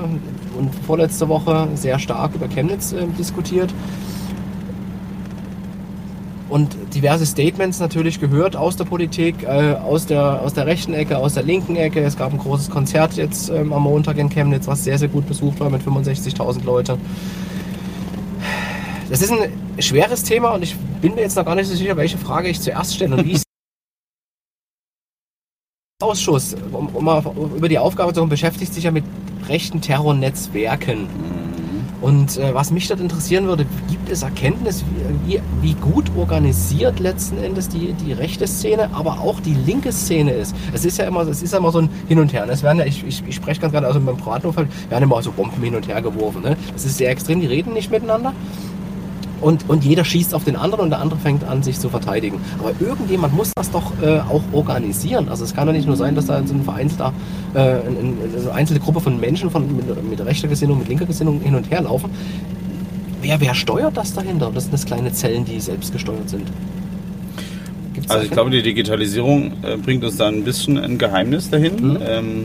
[SPEAKER 1] und vorletzte Woche sehr stark über Chemnitz äh, diskutiert und diverse Statements natürlich gehört aus der Politik, äh, aus, der, aus der rechten Ecke, aus der linken Ecke. Es gab ein großes Konzert jetzt ähm, am Montag in Chemnitz, was sehr, sehr gut besucht war mit 65.000 Leuten. Das ist ein schweres Thema und ich bin mir jetzt noch gar nicht so sicher, welche Frage ich zuerst stelle und wie ich Ausschuss um, um, mal über die Aufgabe zu kommen, beschäftigt sich ja mit rechten Terrornetzwerken. Und äh, was mich dort interessieren würde, gibt es Erkenntnis, wie, wie, gut organisiert letzten Endes die, die rechte Szene, aber auch die linke Szene ist. Es ist ja immer, es ist ja immer so ein Hin und Her. Es werden ja, ich, ich, ich spreche ganz gerade, also beim Privatunfall werden immer so Bomben hin und her geworfen. Ne? Das ist sehr extrem, die reden nicht miteinander. Und, und jeder schießt auf den anderen und der andere fängt an, sich zu verteidigen. Aber irgendjemand muss das doch äh, auch organisieren. Also es kann doch nicht nur sein, dass da so ein vereinzelter, äh, ein- ein- eine einzelne Gruppe von Menschen von, mit, mit rechter Gesinnung, mit linker Gesinnung hin und her laufen. Wer, wer steuert das dahinter? Das sind das kleine Zellen, die selbst gesteuert sind. Gibt's
[SPEAKER 2] Also ich glaube, die Digitalisierung äh, bringt uns da ein bisschen ein Geheimnis dahin.
[SPEAKER 1] Mhm.
[SPEAKER 2] Ähm,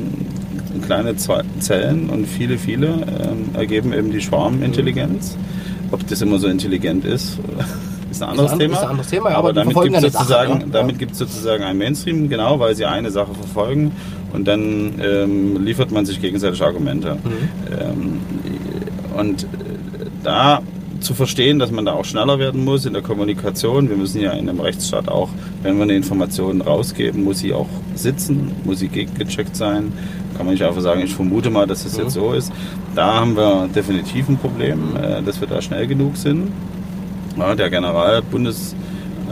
[SPEAKER 2] kleine Ze- Zellen und viele, viele ähm, ergeben eben die Schwarmintelligenz. Ob das immer so intelligent ist, ist ein anderes
[SPEAKER 1] an-
[SPEAKER 2] Thema.
[SPEAKER 1] ist ein anderes Thema,
[SPEAKER 2] aber
[SPEAKER 1] aber
[SPEAKER 2] damit gibt es sozusagen,
[SPEAKER 1] ja.
[SPEAKER 2] damit
[SPEAKER 1] Ja.
[SPEAKER 2] gibt's sozusagen ein Mainstream, genau, weil sie eine Sache verfolgen und dann ähm, liefert man sich gegenseitig Argumente.
[SPEAKER 1] Mhm.
[SPEAKER 2] Ähm, und äh, da zu verstehen, dass man da auch schneller werden muss in der Kommunikation. Wir müssen ja in einem Rechtsstaat auch, wenn wir eine Information rausgeben, muss sie auch sitzen, muss sie gegengecheckt sein. Kann man nicht einfach sagen, ich vermute mal, dass es jetzt so ist. Da haben wir definitiv ein Problem, äh, dass wir da schnell genug sind. Der Generalbundes,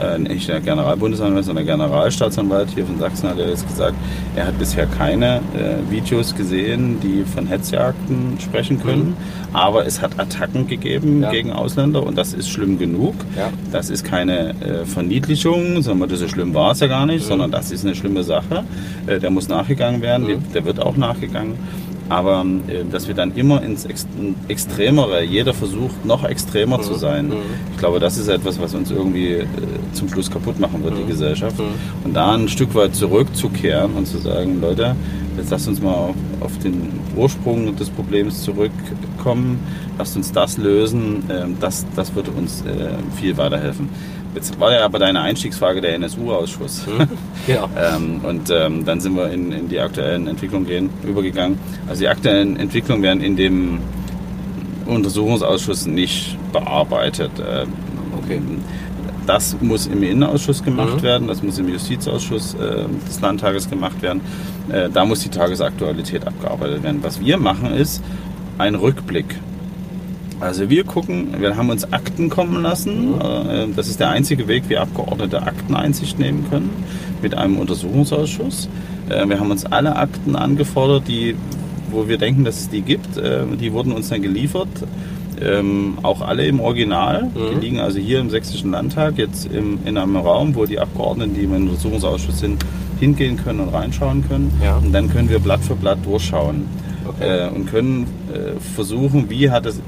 [SPEAKER 2] äh, nicht der Generalbundesanwalt, sondern der Generalstaatsanwalt hier von Sachsen hat ja jetzt gesagt, er hat bisher keine äh, Videos gesehen, die von Hetzjagden sprechen können. Aber es hat Attacken gegeben
[SPEAKER 1] Ja.
[SPEAKER 2] gegen Ausländer und das ist schlimm genug.
[SPEAKER 1] Ja.
[SPEAKER 2] Das ist keine äh, Verniedlichung, sondern das so schlimm war es ja gar nicht, sondern das ist eine schlimme Sache. Äh, der muss nachgegangen werden,
[SPEAKER 1] Mhm.
[SPEAKER 2] der wird auch nachgegangen. Aber äh, dass wir dann immer ins Ex Extremere, jeder versucht noch extremer zu sein, ich glaube, das ist etwas, was uns irgendwie äh, zum Schluss kaputt machen wird, die Gesellschaft. Und da ein Stück weit zurückzukehren und zu sagen, Leute, jetzt lasst uns mal auf, auf den Ursprung des Problems zurückkommen, lasst uns das lösen, ähm, das, das würde uns äh, viel weiterhelfen. Jetzt war ja aber deine Einstiegsfrage der NSU-Ausschuss.
[SPEAKER 1] Genau.
[SPEAKER 2] Ähm, und ähm, dann sind wir in, in die aktuellen Entwicklungen gehen, übergegangen. Also die aktuellen Entwicklungen werden in dem Untersuchungsausschuss nicht bearbeitet. Ähm,
[SPEAKER 1] Okay.
[SPEAKER 2] Das muss im Innenausschuss gemacht
[SPEAKER 1] Mhm.
[SPEAKER 2] werden, das muss im Justizausschuss äh, des Landtages gemacht werden. Äh, da muss die Tagesaktualität abgearbeitet werden. Was wir machen ist ein Rückblick. Also wir gucken, wir haben uns Akten kommen lassen. Äh, Das ist der einzige Weg, wie Abgeordnete Akteneinsicht nehmen können mit einem Untersuchungsausschuss. Äh, Wir haben uns alle Akten angefordert, die, wo wir denken, dass es die gibt. Äh, Die wurden uns dann geliefert. Ähm, auch alle im Original. Die
[SPEAKER 1] Mhm.
[SPEAKER 2] liegen also hier im Sächsischen Landtag, jetzt im, in einem Raum, wo die Abgeordneten, die im Untersuchungsausschuss sind, hingehen können und reinschauen können.
[SPEAKER 1] Ja.
[SPEAKER 2] Und dann können wir Blatt für Blatt durchschauen
[SPEAKER 1] Okay.
[SPEAKER 2] und können versuchen, wie hat es, äh,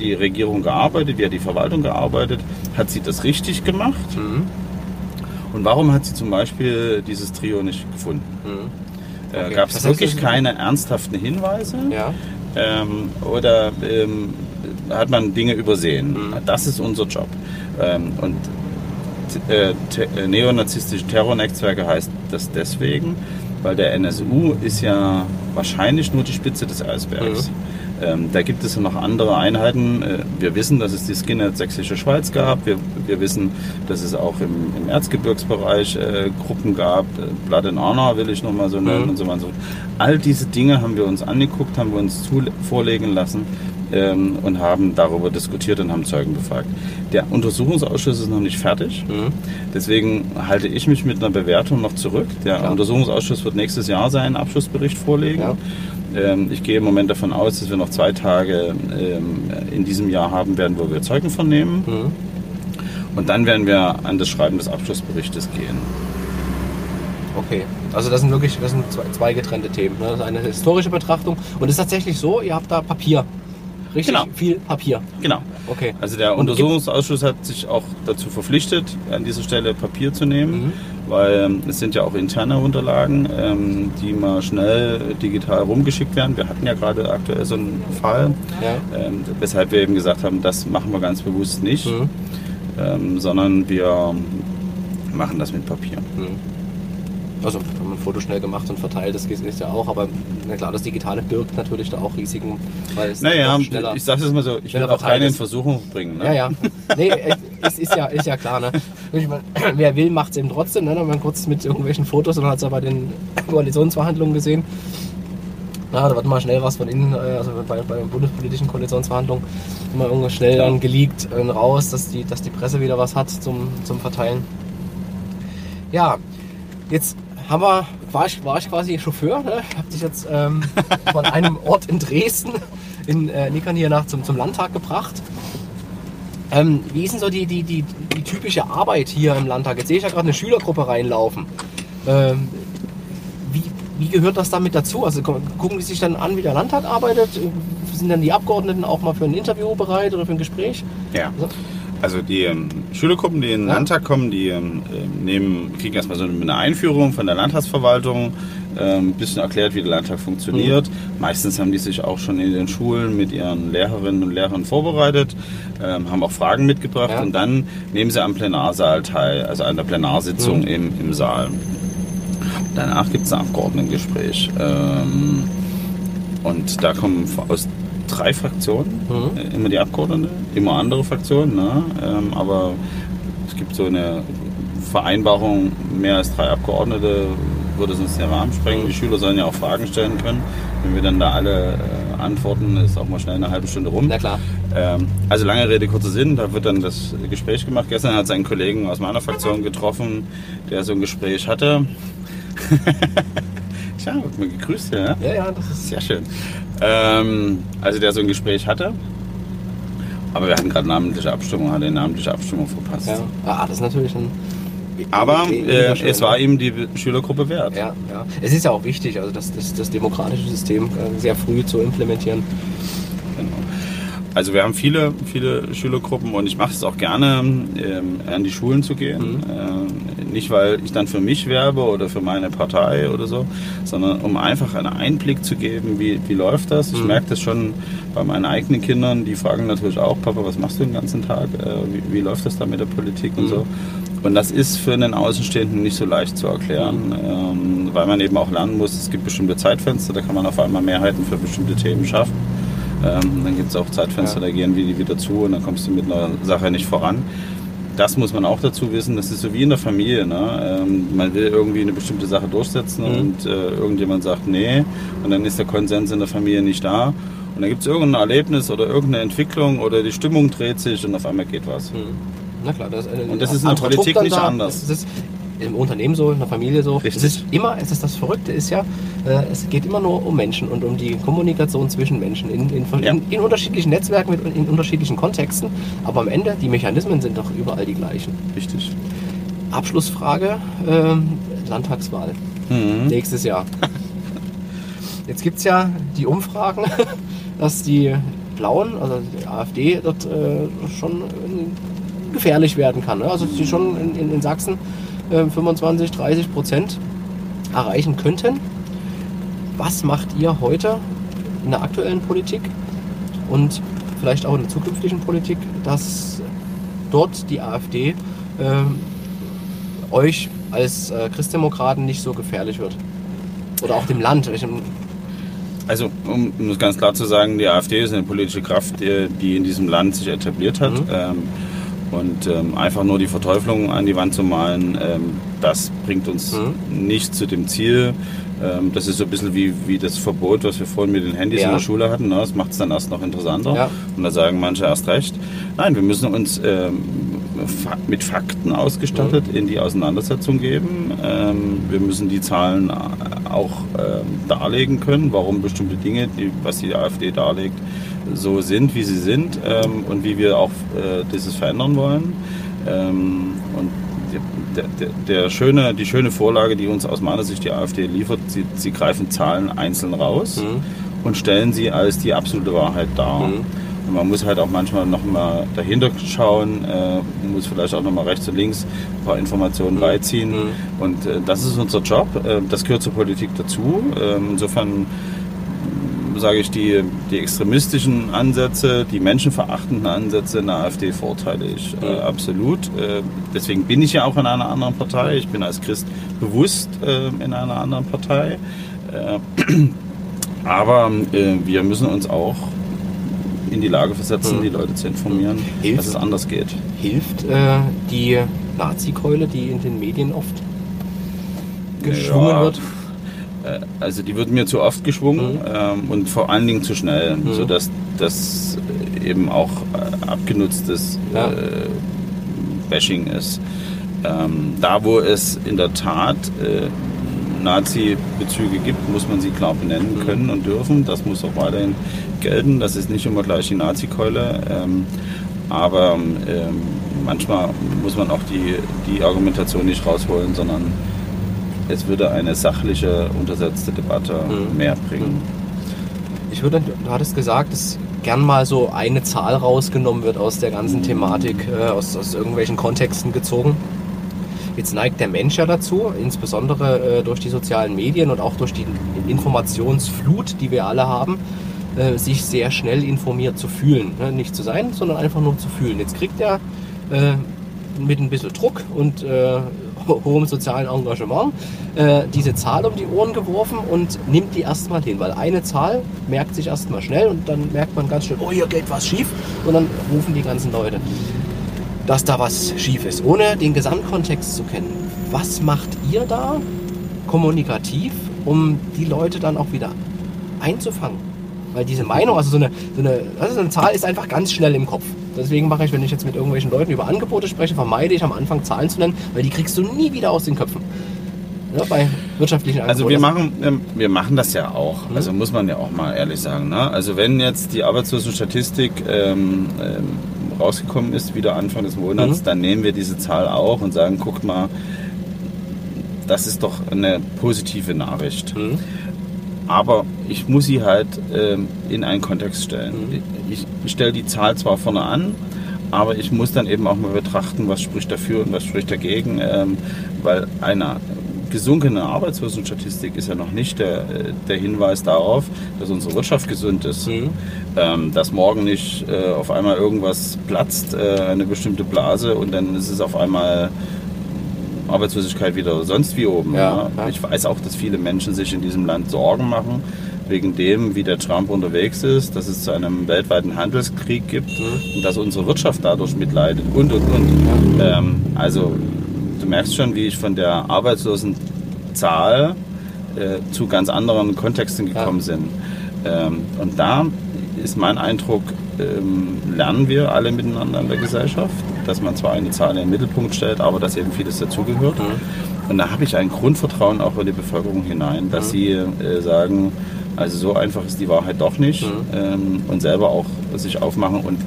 [SPEAKER 2] die Regierung gearbeitet, wie hat die Verwaltung gearbeitet, hat sie das richtig gemacht
[SPEAKER 1] Mhm.
[SPEAKER 2] Und warum hat sie zum Beispiel dieses Trio nicht gefunden?
[SPEAKER 1] Mhm.
[SPEAKER 2] Äh,
[SPEAKER 1] Okay.
[SPEAKER 2] Gab es wirklich keine ernsthaften Hinweise?
[SPEAKER 1] Ja.
[SPEAKER 2] ähm, oder ähm, hat man Dinge übersehen?
[SPEAKER 1] Mhm.
[SPEAKER 2] Das ist unser Job. Ähm, und äh, te äh, neonazistische Terrornetzwerke heißt das deswegen, weil der NSU ist ja wahrscheinlich nur die Spitze des Eisbergs. Ähm, da gibt es ja noch andere Einheiten. Äh, wir wissen, dass es die Skinhead Sächsische Schweiz gab. Wir, wir wissen, dass es auch im, im Erzgebirgsbereich äh, Gruppen gab. Äh, Blood and Honor will ich nochmal so nennen
[SPEAKER 1] Mhm.
[SPEAKER 2] und so weiter. All diese Dinge haben wir uns angeguckt, haben wir uns zu, vorlegen lassen ähm, und haben darüber diskutiert und haben Zeugen befragt. Der Untersuchungsausschuss ist noch nicht fertig.
[SPEAKER 1] Mhm.
[SPEAKER 2] Deswegen halte ich mich mit einer Bewertung noch zurück. Der
[SPEAKER 1] Klar.
[SPEAKER 2] Untersuchungsausschuss wird nächstes Jahr seinen Abschlussbericht vorlegen.
[SPEAKER 1] Ja.
[SPEAKER 2] Ähm, ich gehe im Moment davon aus, dass wir noch zwei Tage ähm, in diesem Jahr haben werden, wo wir Zeugen vernehmen.
[SPEAKER 1] Mhm.
[SPEAKER 2] Und dann werden wir an das Schreiben des Abschlussberichtes gehen.
[SPEAKER 1] Okay, also das sind wirklich das sind zwei, zwei getrennte Themen. Ne? Das ist eine historische Betrachtung und es ist tatsächlich so, ihr habt da Papier. Richtig
[SPEAKER 2] Genau.
[SPEAKER 1] viel Papier.
[SPEAKER 2] Genau.
[SPEAKER 1] Okay.
[SPEAKER 2] Also der
[SPEAKER 1] Und
[SPEAKER 2] Untersuchungsausschuss hat sich auch dazu verpflichtet, an dieser Stelle Papier zu nehmen,
[SPEAKER 1] Mhm.
[SPEAKER 2] weil ähm, es sind ja auch interne Unterlagen, ähm, die mal schnell digital rumgeschickt werden. Wir hatten ja gerade aktuell so einen Fall,
[SPEAKER 1] Ja.
[SPEAKER 2] ähm, weshalb wir eben gesagt haben, das machen wir ganz bewusst nicht,
[SPEAKER 1] Mhm.
[SPEAKER 2] ähm, sondern wir machen das mit Papier.
[SPEAKER 1] Mhm. Also wenn man ein Foto schnell gemacht und verteilt, das ist ja auch, aber na klar, das Digitale birgt natürlich da auch Risiken, weil es
[SPEAKER 2] Naja,
[SPEAKER 1] schneller.
[SPEAKER 2] ich sage es mal so, ich will auch keine in. Versuchung bringen. Ne?
[SPEAKER 1] Ja, ja. Nee, es ist ja, ist ja klar. Ne? Ich mein, wer will, macht es eben trotzdem. Ne? Dann haben wir kurz mit irgendwelchen Fotos und hat es ja bei den Koalitionsverhandlungen gesehen. Ja, da wird mal schnell was von innen, äh, also bei, bei den bundespolitischen Koalitionsverhandlungen, immer irgendwas schnell dann geleakt äh, raus, dass die, dass die Presse wieder was hat zum, zum Verteilen. Ja, jetzt haben wir, war ich, war ich quasi Chauffeur, ne? Ich habe dich jetzt ähm, von einem Ort in Dresden in äh, Nickern hier nach zum, zum Landtag gebracht. Ähm, wie ist denn so die, die, die, die typische Arbeit hier im Landtag? Jetzt sehe ich ja gerade eine Schülergruppe reinlaufen. Ähm, wie, wie gehört das damit dazu? Also gu- gucken die sich dann an, wie der Landtag arbeitet? Sind dann die Abgeordneten auch mal für ein Interview bereit oder für ein Gespräch?
[SPEAKER 2] Ja.
[SPEAKER 1] So.
[SPEAKER 2] Also die ähm, Schülergruppen, die in den. Landtag kommen, die ähm, ähm, nehmen, kriegen erstmal so eine Einführung von der Landtagsverwaltung, ähm, ein bisschen erklärt, wie der Landtag funktioniert.
[SPEAKER 1] Mhm.
[SPEAKER 2] Meistens haben die sich auch schon in den Schulen mit ihren Lehrerinnen und Lehrern vorbereitet, ähm, haben auch Fragen mitgebracht
[SPEAKER 1] Ja.
[SPEAKER 2] und dann nehmen sie am Plenarsaal teil, also an der Plenarsitzung
[SPEAKER 1] Mhm.
[SPEAKER 2] im, im Saal. Danach gibt es ein Abgeordnetengespräch. Ähm, und da kommen aus drei Fraktionen
[SPEAKER 1] Mhm.
[SPEAKER 2] äh, immer die Abgeordneten, immer andere Fraktionen, ne? ähm, aber es gibt so eine Vereinbarung, mehr als drei Abgeordnete würde sonst den Rahmen sprengen. Die Schüler sollen ja auch Fragen stellen können. Wenn wir dann da alle äh, antworten, ist auch mal schnell eine halbe Stunde rum.
[SPEAKER 1] Na klar.
[SPEAKER 2] Ähm, also lange Rede, kurzer Sinn, da wird dann das Gespräch gemacht. Gestern hat sein Kollegen aus meiner Fraktion getroffen, der so ein Gespräch hatte. Tja, wird mir gegrüßt, ja.
[SPEAKER 1] Ja, ja, das ist
[SPEAKER 2] Sehr schön. Ähm, also der so ein Gespräch hatte. Aber wir hatten gerade namentliche Abstimmung, hatte eine namentliche Abstimmung verpasst.
[SPEAKER 1] ja. Ah, das ist natürlich ein.
[SPEAKER 2] Aber äh, es war
[SPEAKER 1] ne?
[SPEAKER 2] ihm die Schülergruppe wert.
[SPEAKER 1] Ja, ja. Es ist ja auch wichtig, also das, das, das demokratische System äh, sehr früh zu implementieren.
[SPEAKER 2] Also wir haben viele, viele Schülergruppen und ich mache es auch gerne, ähm, an die Schulen zu gehen. Ähm, nicht, weil ich dann für mich werbe oder für meine Partei oder so, sondern um einfach einen Einblick zu geben, wie, wie läuft das. Ich
[SPEAKER 1] Mhm.
[SPEAKER 2] merke das schon bei meinen eigenen Kindern, die fragen natürlich auch, Papa, was machst du den ganzen Tag? Äh, wie, wie läuft das da mit der Politik und
[SPEAKER 1] Mhm.
[SPEAKER 2] so. Und das ist für einen Außenstehenden nicht so leicht zu erklären, ähm, weil man eben auch lernen muss, es gibt bestimmte Zeitfenster, da kann man auf einmal Mehrheiten für bestimmte Themen schaffen. Ähm, dann gibt es auch Zeitfenster,
[SPEAKER 1] Ja.
[SPEAKER 2] da gehen die wieder zu und dann kommst du mit einer Sache nicht voran. Das muss man auch dazu wissen, das ist so wie in der Familie. Ne? Ähm, man will irgendwie eine bestimmte Sache durchsetzen
[SPEAKER 1] Mhm.
[SPEAKER 2] und äh, irgendjemand sagt nee und dann ist der Konsens in der Familie nicht da. Und dann gibt es irgendein Erlebnis oder irgendeine Entwicklung oder die Stimmung dreht sich und auf einmal geht was.
[SPEAKER 1] Hm. Na klar, das ist eine,
[SPEAKER 2] Und das ist in der Politik nicht
[SPEAKER 1] da.
[SPEAKER 2] anders.
[SPEAKER 1] Das ist im Unternehmen so, in der Familie so.
[SPEAKER 2] Richtig.
[SPEAKER 1] Es ist immer, es ist das Verrückte ist ja, äh, es geht immer nur um Menschen und um die Kommunikation zwischen Menschen in, in,
[SPEAKER 2] Ja.
[SPEAKER 1] in, in unterschiedlichen Netzwerken, mit, in unterschiedlichen Kontexten. Aber am Ende, die Mechanismen sind doch überall die gleichen.
[SPEAKER 2] Richtig.
[SPEAKER 1] Abschlussfrage, ähm, Landtagswahl
[SPEAKER 2] Mhm.
[SPEAKER 1] nächstes Jahr. Jetzt gibt es ja die Umfragen, dass die Blauen, also die AfD, dort äh, schon äh, gefährlich werden kann. Ne? Also die schon in, in Sachsen äh, 25, 30 Prozent erreichen könnten. Was macht ihr heute in der aktuellen Politik und vielleicht auch in der zukünftigen Politik, dass dort die AfD äh, euch als äh, Christdemokraten nicht so gefährlich wird? Oder auch dem Land?
[SPEAKER 2] Also, um, um es ganz klar zu sagen, die AfD ist eine politische Kraft, die, die in diesem Land sich etabliert hat.
[SPEAKER 1] Mhm.
[SPEAKER 2] Ähm, und ähm, einfach nur die Verteuflung an die Wand zu malen, ähm, das bringt uns
[SPEAKER 1] Mhm.
[SPEAKER 2] nicht zu dem Ziel. Ähm, das ist so ein bisschen wie, wie das Verbot, was wir vorhin mit den Handys
[SPEAKER 1] Ja.
[SPEAKER 2] in der Schule hatten. Ne? Das macht es dann erst noch interessanter.
[SPEAKER 1] Ja.
[SPEAKER 2] Und da sagen manche erst recht. Nein, wir müssen uns ähm, mit Fakten ausgestattet in die Auseinandersetzung geben. Ähm, wir müssen die Zahlen auch ähm, darlegen können, warum bestimmte Dinge, die, was die AfD darlegt, so sind, wie sie sind ähm, und wie wir auch äh, dieses verändern wollen. Und der, der, der schöne, die schöne Vorlage, die uns aus meiner Sicht die AfD liefert, sie, sie greifen Zahlen einzeln raus
[SPEAKER 1] Mhm.
[SPEAKER 2] und stellen sie als die absolute Wahrheit dar.
[SPEAKER 1] Mhm.
[SPEAKER 2] Man muss halt auch manchmal noch mal dahinter schauen, äh, muss vielleicht auch noch mal rechts und links ein paar Informationen beiziehen.
[SPEAKER 1] Mhm.
[SPEAKER 2] Und äh, das ist unser Job. Äh, das gehört zur Politik dazu. Ähm, insofern sage ich, die, die extremistischen Ansätze, die menschenverachtenden Ansätze in der AfD verurteile ich äh,
[SPEAKER 1] Mhm.
[SPEAKER 2] absolut. Äh, deswegen bin ich ja auch in einer anderen Partei. Ich bin als Christ bewusst äh, in einer anderen Partei. Äh, aber äh, wir müssen uns auch in die Lage versetzen,
[SPEAKER 1] Mhm.
[SPEAKER 2] die Leute zu informieren,
[SPEAKER 1] Hilft-
[SPEAKER 2] dass es anders geht.
[SPEAKER 1] Hilft äh, die Nazi-Keule, die in den Medien oft geschwungen
[SPEAKER 2] Ja,
[SPEAKER 1] wird?
[SPEAKER 2] Äh, Also die wird mir zu oft geschwungen
[SPEAKER 1] Mhm.
[SPEAKER 2] ähm, und vor allen Dingen zu schnell,
[SPEAKER 1] Mhm.
[SPEAKER 2] sodass das eben auch äh, abgenutztes
[SPEAKER 1] Ja.
[SPEAKER 2] äh, Bashing ist. Ähm, da, wo es in der Tat äh, Nazi-Bezüge gibt, muss man sie klar benennen
[SPEAKER 1] Mhm.
[SPEAKER 2] können und dürfen. Das muss auch weiterhin gelten. Das ist nicht immer gleich die Nazi-Keule. Ähm, aber ähm, manchmal muss man auch die, die Argumentation nicht rausholen, sondern es würde eine sachliche, untersetzte Debatte
[SPEAKER 1] Mhm.
[SPEAKER 2] mehr bringen.
[SPEAKER 1] Ich würde, du hattest gesagt, dass gern mal so eine Zahl rausgenommen wird aus der ganzen Thematik, äh, aus, aus irgendwelchen Kontexten gezogen. Jetzt neigt der Mensch ja dazu, insbesondere äh, durch die sozialen Medien und auch durch die Informationsflut, die wir alle haben, äh, sich sehr schnell informiert zu fühlen. Ne? Nicht zu sein, sondern einfach nur zu fühlen. Jetzt kriegt er äh, mit ein bisschen Druck und äh, ho- hohem sozialen Engagement äh, diese Zahl um die Ohren geworfen und nimmt die erstmal hin, weil eine Zahl merkt sich erstmal schnell und dann merkt man ganz schnell, oh, hier geht was schief und dann rufen die ganzen Leute, dass da was schief ist, ohne den Gesamtkontext zu kennen. Was macht ihr da kommunikativ, um die Leute dann auch wieder einzufangen? Weil diese Meinung, also so eine, so eine, also so eine Zahl ist einfach ganz schnell im Kopf. Deswegen mache ich, wenn ich jetzt mit irgendwelchen Leuten über Angebote spreche, vermeide ich am Anfang Zahlen zu nennen, weil die kriegst du nie wieder aus den Köpfen. Ja, bei wirtschaftlichen
[SPEAKER 2] Also
[SPEAKER 1] Angeboten.
[SPEAKER 2] wir machen, ähm, wir machen das ja auch.
[SPEAKER 1] Mhm.
[SPEAKER 2] Also muss man ja auch mal ehrlich sagen. Ne? Also wenn jetzt die Arbeitslosenstatistik ähm, ähm, rausgekommen ist, wieder Anfang des Monats,
[SPEAKER 1] Mhm.
[SPEAKER 2] dann nehmen wir diese Zahl auch und sagen, guckt mal, das ist doch eine positive Nachricht.
[SPEAKER 1] Mhm.
[SPEAKER 2] Aber ich muss sie halt ähm, in einen Kontext stellen.
[SPEAKER 1] Mhm.
[SPEAKER 2] Ich, ich stelle die Zahl zwar vorne an, aber ich muss dann eben auch mal betrachten, was spricht dafür und was spricht dagegen, ähm, weil eine gesunkene Arbeitslosenstatistik ist ja noch nicht der, der Hinweis darauf, dass unsere Wirtschaft gesund ist,
[SPEAKER 1] Mhm.
[SPEAKER 2] ähm, dass morgen nicht äh, auf einmal irgendwas platzt, äh, eine bestimmte Blase und dann ist es auf einmal Arbeitslosigkeit wieder sonst wie oben.
[SPEAKER 1] Ja,
[SPEAKER 2] ja.
[SPEAKER 1] ja.
[SPEAKER 2] Ich weiß auch, dass viele Menschen sich in diesem Land Sorgen machen, wegen dem, wie der Trump unterwegs ist, dass es zu einem weltweiten Handelskrieg gibt
[SPEAKER 1] Mhm.
[SPEAKER 2] und dass unsere Wirtschaft dadurch mitleidet und und und. Ähm, also du merkst schon, wie ich von der Arbeitslosenzahl äh, zu ganz anderen Kontexten gekommen
[SPEAKER 1] Ja.
[SPEAKER 2] sind. Ähm, und da ist mein Eindruck, ähm, lernen wir alle miteinander in der Gesellschaft, dass man zwar eine Zahl in den Mittelpunkt stellt, aber dass eben vieles dazugehört.
[SPEAKER 1] Mhm.
[SPEAKER 2] Und da habe ich ein Grundvertrauen auch in die Bevölkerung hinein, dass
[SPEAKER 1] Mhm.
[SPEAKER 2] sie äh, sagen, also so einfach ist die Wahrheit doch nicht
[SPEAKER 1] Mhm.
[SPEAKER 2] ähm, und selber auch sich aufmachen und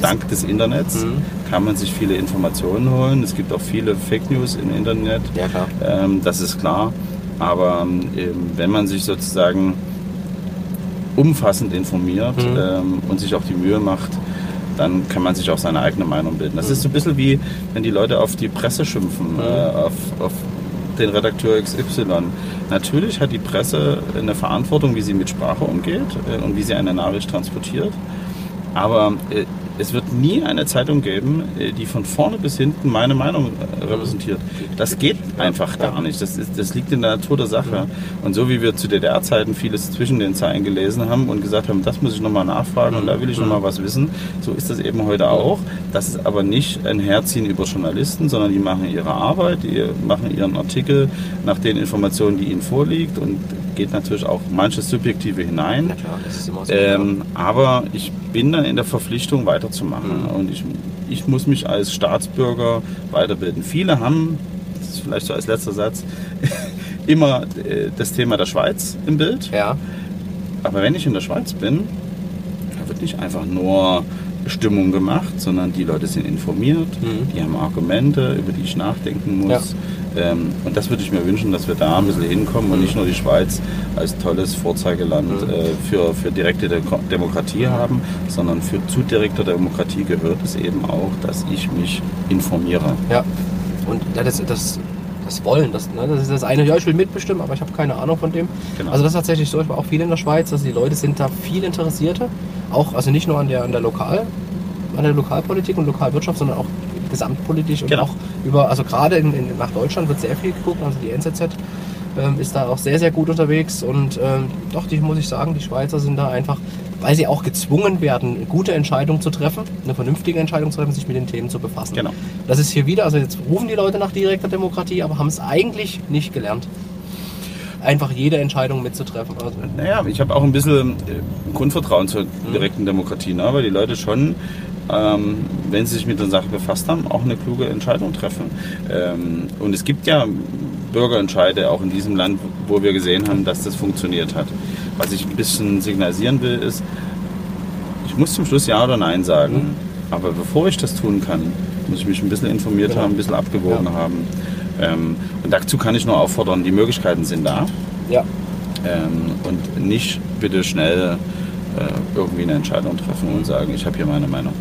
[SPEAKER 2] dank des Internets
[SPEAKER 1] Mhm.
[SPEAKER 2] kann man sich viele Informationen holen. Es gibt auch viele Fake News im Internet.
[SPEAKER 1] Ja, klar.
[SPEAKER 2] Ähm, das ist klar. Aber ähm, wenn man sich sozusagen umfassend informiert
[SPEAKER 1] Mhm.
[SPEAKER 2] ähm, und sich auch die Mühe macht, dann kann man sich auch seine eigene Meinung bilden. Das ist so ein bisschen wie, wenn die Leute auf die Presse schimpfen, äh, auf, auf den Redakteur XY. Natürlich hat die Presse eine Verantwortung, wie sie mit Sprache umgeht äh, und wie sie eine Nachricht transportiert. Aber äh, es wird nie eine Zeitung geben, äh, die von vorne bis hinten meine Meinung äh, repräsentiert. Das geht einfach gar nicht. Das, ist, das liegt in der Natur der Sache. Und so wie wir zu DDR-Zeiten vieles zwischen den Zeilen gelesen haben und gesagt haben, das muss ich nochmal nachfragen und da will ich nochmal was wissen, so ist das eben heute auch. Das ist aber nicht ein Herziehen über Journalisten, sondern die machen ihre Arbeit, die machen ihren Artikel nach den Informationen, die ihnen vorliegt und geht natürlich auch manches Subjektive hinein.
[SPEAKER 1] Na klar, das ist immer so.
[SPEAKER 2] Ähm, aber ich bin dann in der Verpflichtung weiterzumachen und ich, ich muss mich als Staatsbürger weiterbilden. Viele haben, das ist vielleicht so als letzter Satz, immer äh, das Thema der Schweiz im Bild.
[SPEAKER 1] ja,
[SPEAKER 2] Aber wenn ich in der Schweiz bin, da wird nicht einfach nur Stimmung gemacht, sondern die Leute sind informiert, die haben Argumente, über die ich nachdenken muss. Ähm, und das würde ich mir wünschen, dass wir da ein bisschen hinkommen und nicht nur die Schweiz als tolles Vorzeigeland äh, für, für direkte De Demokratie haben, sondern für zu direkter Demokratie gehört es eben auch, dass ich mich informiere.
[SPEAKER 1] ja. Und ja, das, das, das Wollen, das, ne, das ist das eine, ja, ich will mitbestimmen, aber ich habe keine Ahnung von dem.
[SPEAKER 2] Genau.
[SPEAKER 1] Also das ist tatsächlich so, ich war auch viel in der Schweiz, also die Leute sind da viel interessierter, auch, also nicht nur an der, an der Lokal, an der Lokalpolitik und Lokalwirtschaft, sondern auch gesamtpolitisch und
[SPEAKER 2] Genau.
[SPEAKER 1] auch über, also gerade in, in, nach Deutschland wird sehr viel geguckt, also die NZZ ähm, ist da auch sehr, sehr gut unterwegs und ähm, doch, die muss ich sagen, die Schweizer sind da einfach, weil sie auch gezwungen werden, gute Entscheidungen zu treffen, eine vernünftige Entscheidung zu treffen, sich mit den Themen zu befassen.
[SPEAKER 2] Genau.
[SPEAKER 1] Das ist hier wieder, also jetzt rufen die Leute nach direkter Demokratie, aber haben es eigentlich nicht gelernt. Einfach jede Entscheidung mitzutreffen. Also,
[SPEAKER 2] Naja, ich habe auch ein bisschen äh, Grundvertrauen zur direkten Demokratie, ne? weil die Leute schon, ähm, wenn sie sich mit der Sache befasst haben, auch eine kluge Entscheidung treffen. Ähm, und es gibt ja Bürgerentscheide auch in diesem Land, wo wir gesehen haben, dass das funktioniert hat. Was ich ein bisschen signalisieren will, ist, ich muss zum Schluss Ja oder Nein sagen, aber bevor ich das tun kann, muss ich mich ein bisschen informiert
[SPEAKER 1] Genau.
[SPEAKER 2] haben, ein bisschen abgewogen
[SPEAKER 1] Ja.
[SPEAKER 2] haben. Ähm, und dazu kann ich nur auffordern, die Möglichkeiten sind da
[SPEAKER 1] ja,
[SPEAKER 2] ähm, und nicht bitte schnell äh, irgendwie eine Entscheidung treffen und sagen, ich habe hier meine Meinung.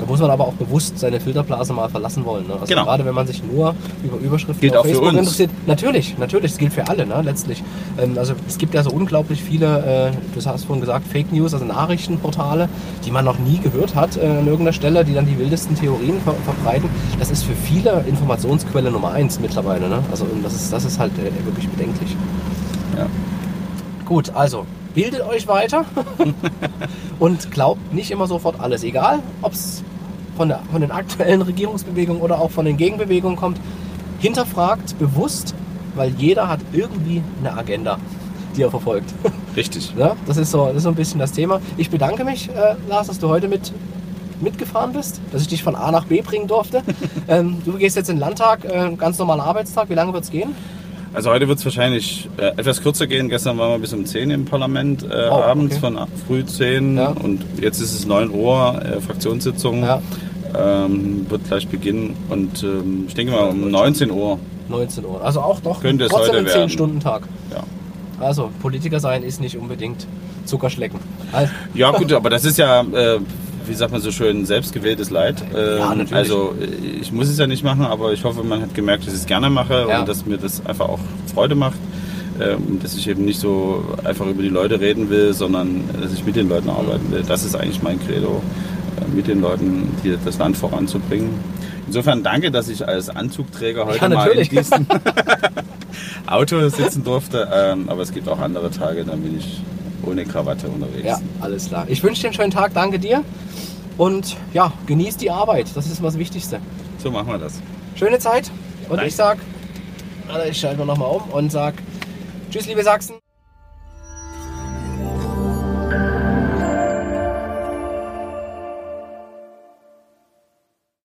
[SPEAKER 1] Da muss man aber auch bewusst seine Filterblase mal verlassen wollen. Ne? Also
[SPEAKER 2] Genau.
[SPEAKER 1] gerade wenn man sich nur über Überschriften
[SPEAKER 2] Gilt
[SPEAKER 1] auf
[SPEAKER 2] auch für
[SPEAKER 1] Facebook
[SPEAKER 2] uns.
[SPEAKER 1] interessiert. Natürlich, natürlich, das gilt für alle, ne? letztlich. Ähm, also es gibt ja so unglaublich viele, äh, du hast vorhin gesagt, Fake News, also Nachrichtenportale, die man noch nie gehört hat äh, an irgendeiner Stelle, die dann die wildesten Theorien ver verbreiten. Das ist für viele Informationsquelle Nummer eins mittlerweile. Ne? Also das ist, das ist halt äh, wirklich bedenklich.
[SPEAKER 2] Ja.
[SPEAKER 1] Gut, also bildet euch weiter und glaubt nicht immer sofort alles. Egal, ob es von, der- von den aktuellen Regierungsbewegungen oder auch von den Gegenbewegungen kommt. Hinterfragt bewusst, weil jeder hat irgendwie eine Agenda, die er verfolgt.
[SPEAKER 2] Richtig.
[SPEAKER 1] ja, das, ist so, das ist so ein bisschen das Thema. Ich bedanke mich, äh, Lars, dass du heute mit mitgefahren bist, dass ich dich von A nach B bringen durfte. ähm, du gehst jetzt in den Landtag, äh, ganz normaler Arbeitstag. Wie lange wird es gehen?
[SPEAKER 2] Also heute wird es wahrscheinlich äh, etwas kürzer gehen. Gestern waren wir bis um 10 im Parlament äh,
[SPEAKER 1] Oh,
[SPEAKER 2] abends,
[SPEAKER 1] okay.
[SPEAKER 2] von früh 10
[SPEAKER 1] Ja.
[SPEAKER 2] und jetzt ist es 9 Uhr, äh, Fraktionssitzung.
[SPEAKER 1] Ja.
[SPEAKER 2] Ähm, wird gleich beginnen und ähm, ich denke mal um 19 Uhr.
[SPEAKER 1] 19 Uhr. Also auch doch
[SPEAKER 2] Könnte es
[SPEAKER 1] trotzdem
[SPEAKER 2] heute
[SPEAKER 1] ein
[SPEAKER 2] werden.
[SPEAKER 1] 10-Stunden-Tag.
[SPEAKER 2] Ja.
[SPEAKER 1] Also Politiker sein ist nicht unbedingt Zuckerschlecken. Also,
[SPEAKER 2] Ja gut, aber das ist ja, äh, wie sagt man so schön, selbstgewähltes Leid. Ähm,
[SPEAKER 1] Ja, natürlich.
[SPEAKER 2] Also äh, ich muss es ja nicht machen, aber ich hoffe, man hat gemerkt, dass ich es gerne mache
[SPEAKER 1] Ja.
[SPEAKER 2] und dass mir das einfach auch Freude macht. Ähm, dass ich eben nicht so einfach über die Leute reden will, sondern äh, dass ich mit den Leuten arbeiten will. Das ist eigentlich mein Credo, äh, mit den Leuten die, das Land voranzubringen. Insofern danke, dass ich als Anzugträger heute
[SPEAKER 1] Ja,
[SPEAKER 2] mal in diesem Auto sitzen durfte. Ähm, aber es gibt auch andere Tage, dann bin ich ohne Krawatte unterwegs.
[SPEAKER 1] ja, alles klar. Ich wünsche dir einen schönen Tag. Danke dir. Und ja, genieß die Arbeit. Das ist das Wichtigste.
[SPEAKER 2] So machen wir das.
[SPEAKER 1] Schöne Zeit. Und
[SPEAKER 2] Danke.
[SPEAKER 1] ich sag, also ich schalte mal nochmal um und sag Tschüss, liebe Sachsen.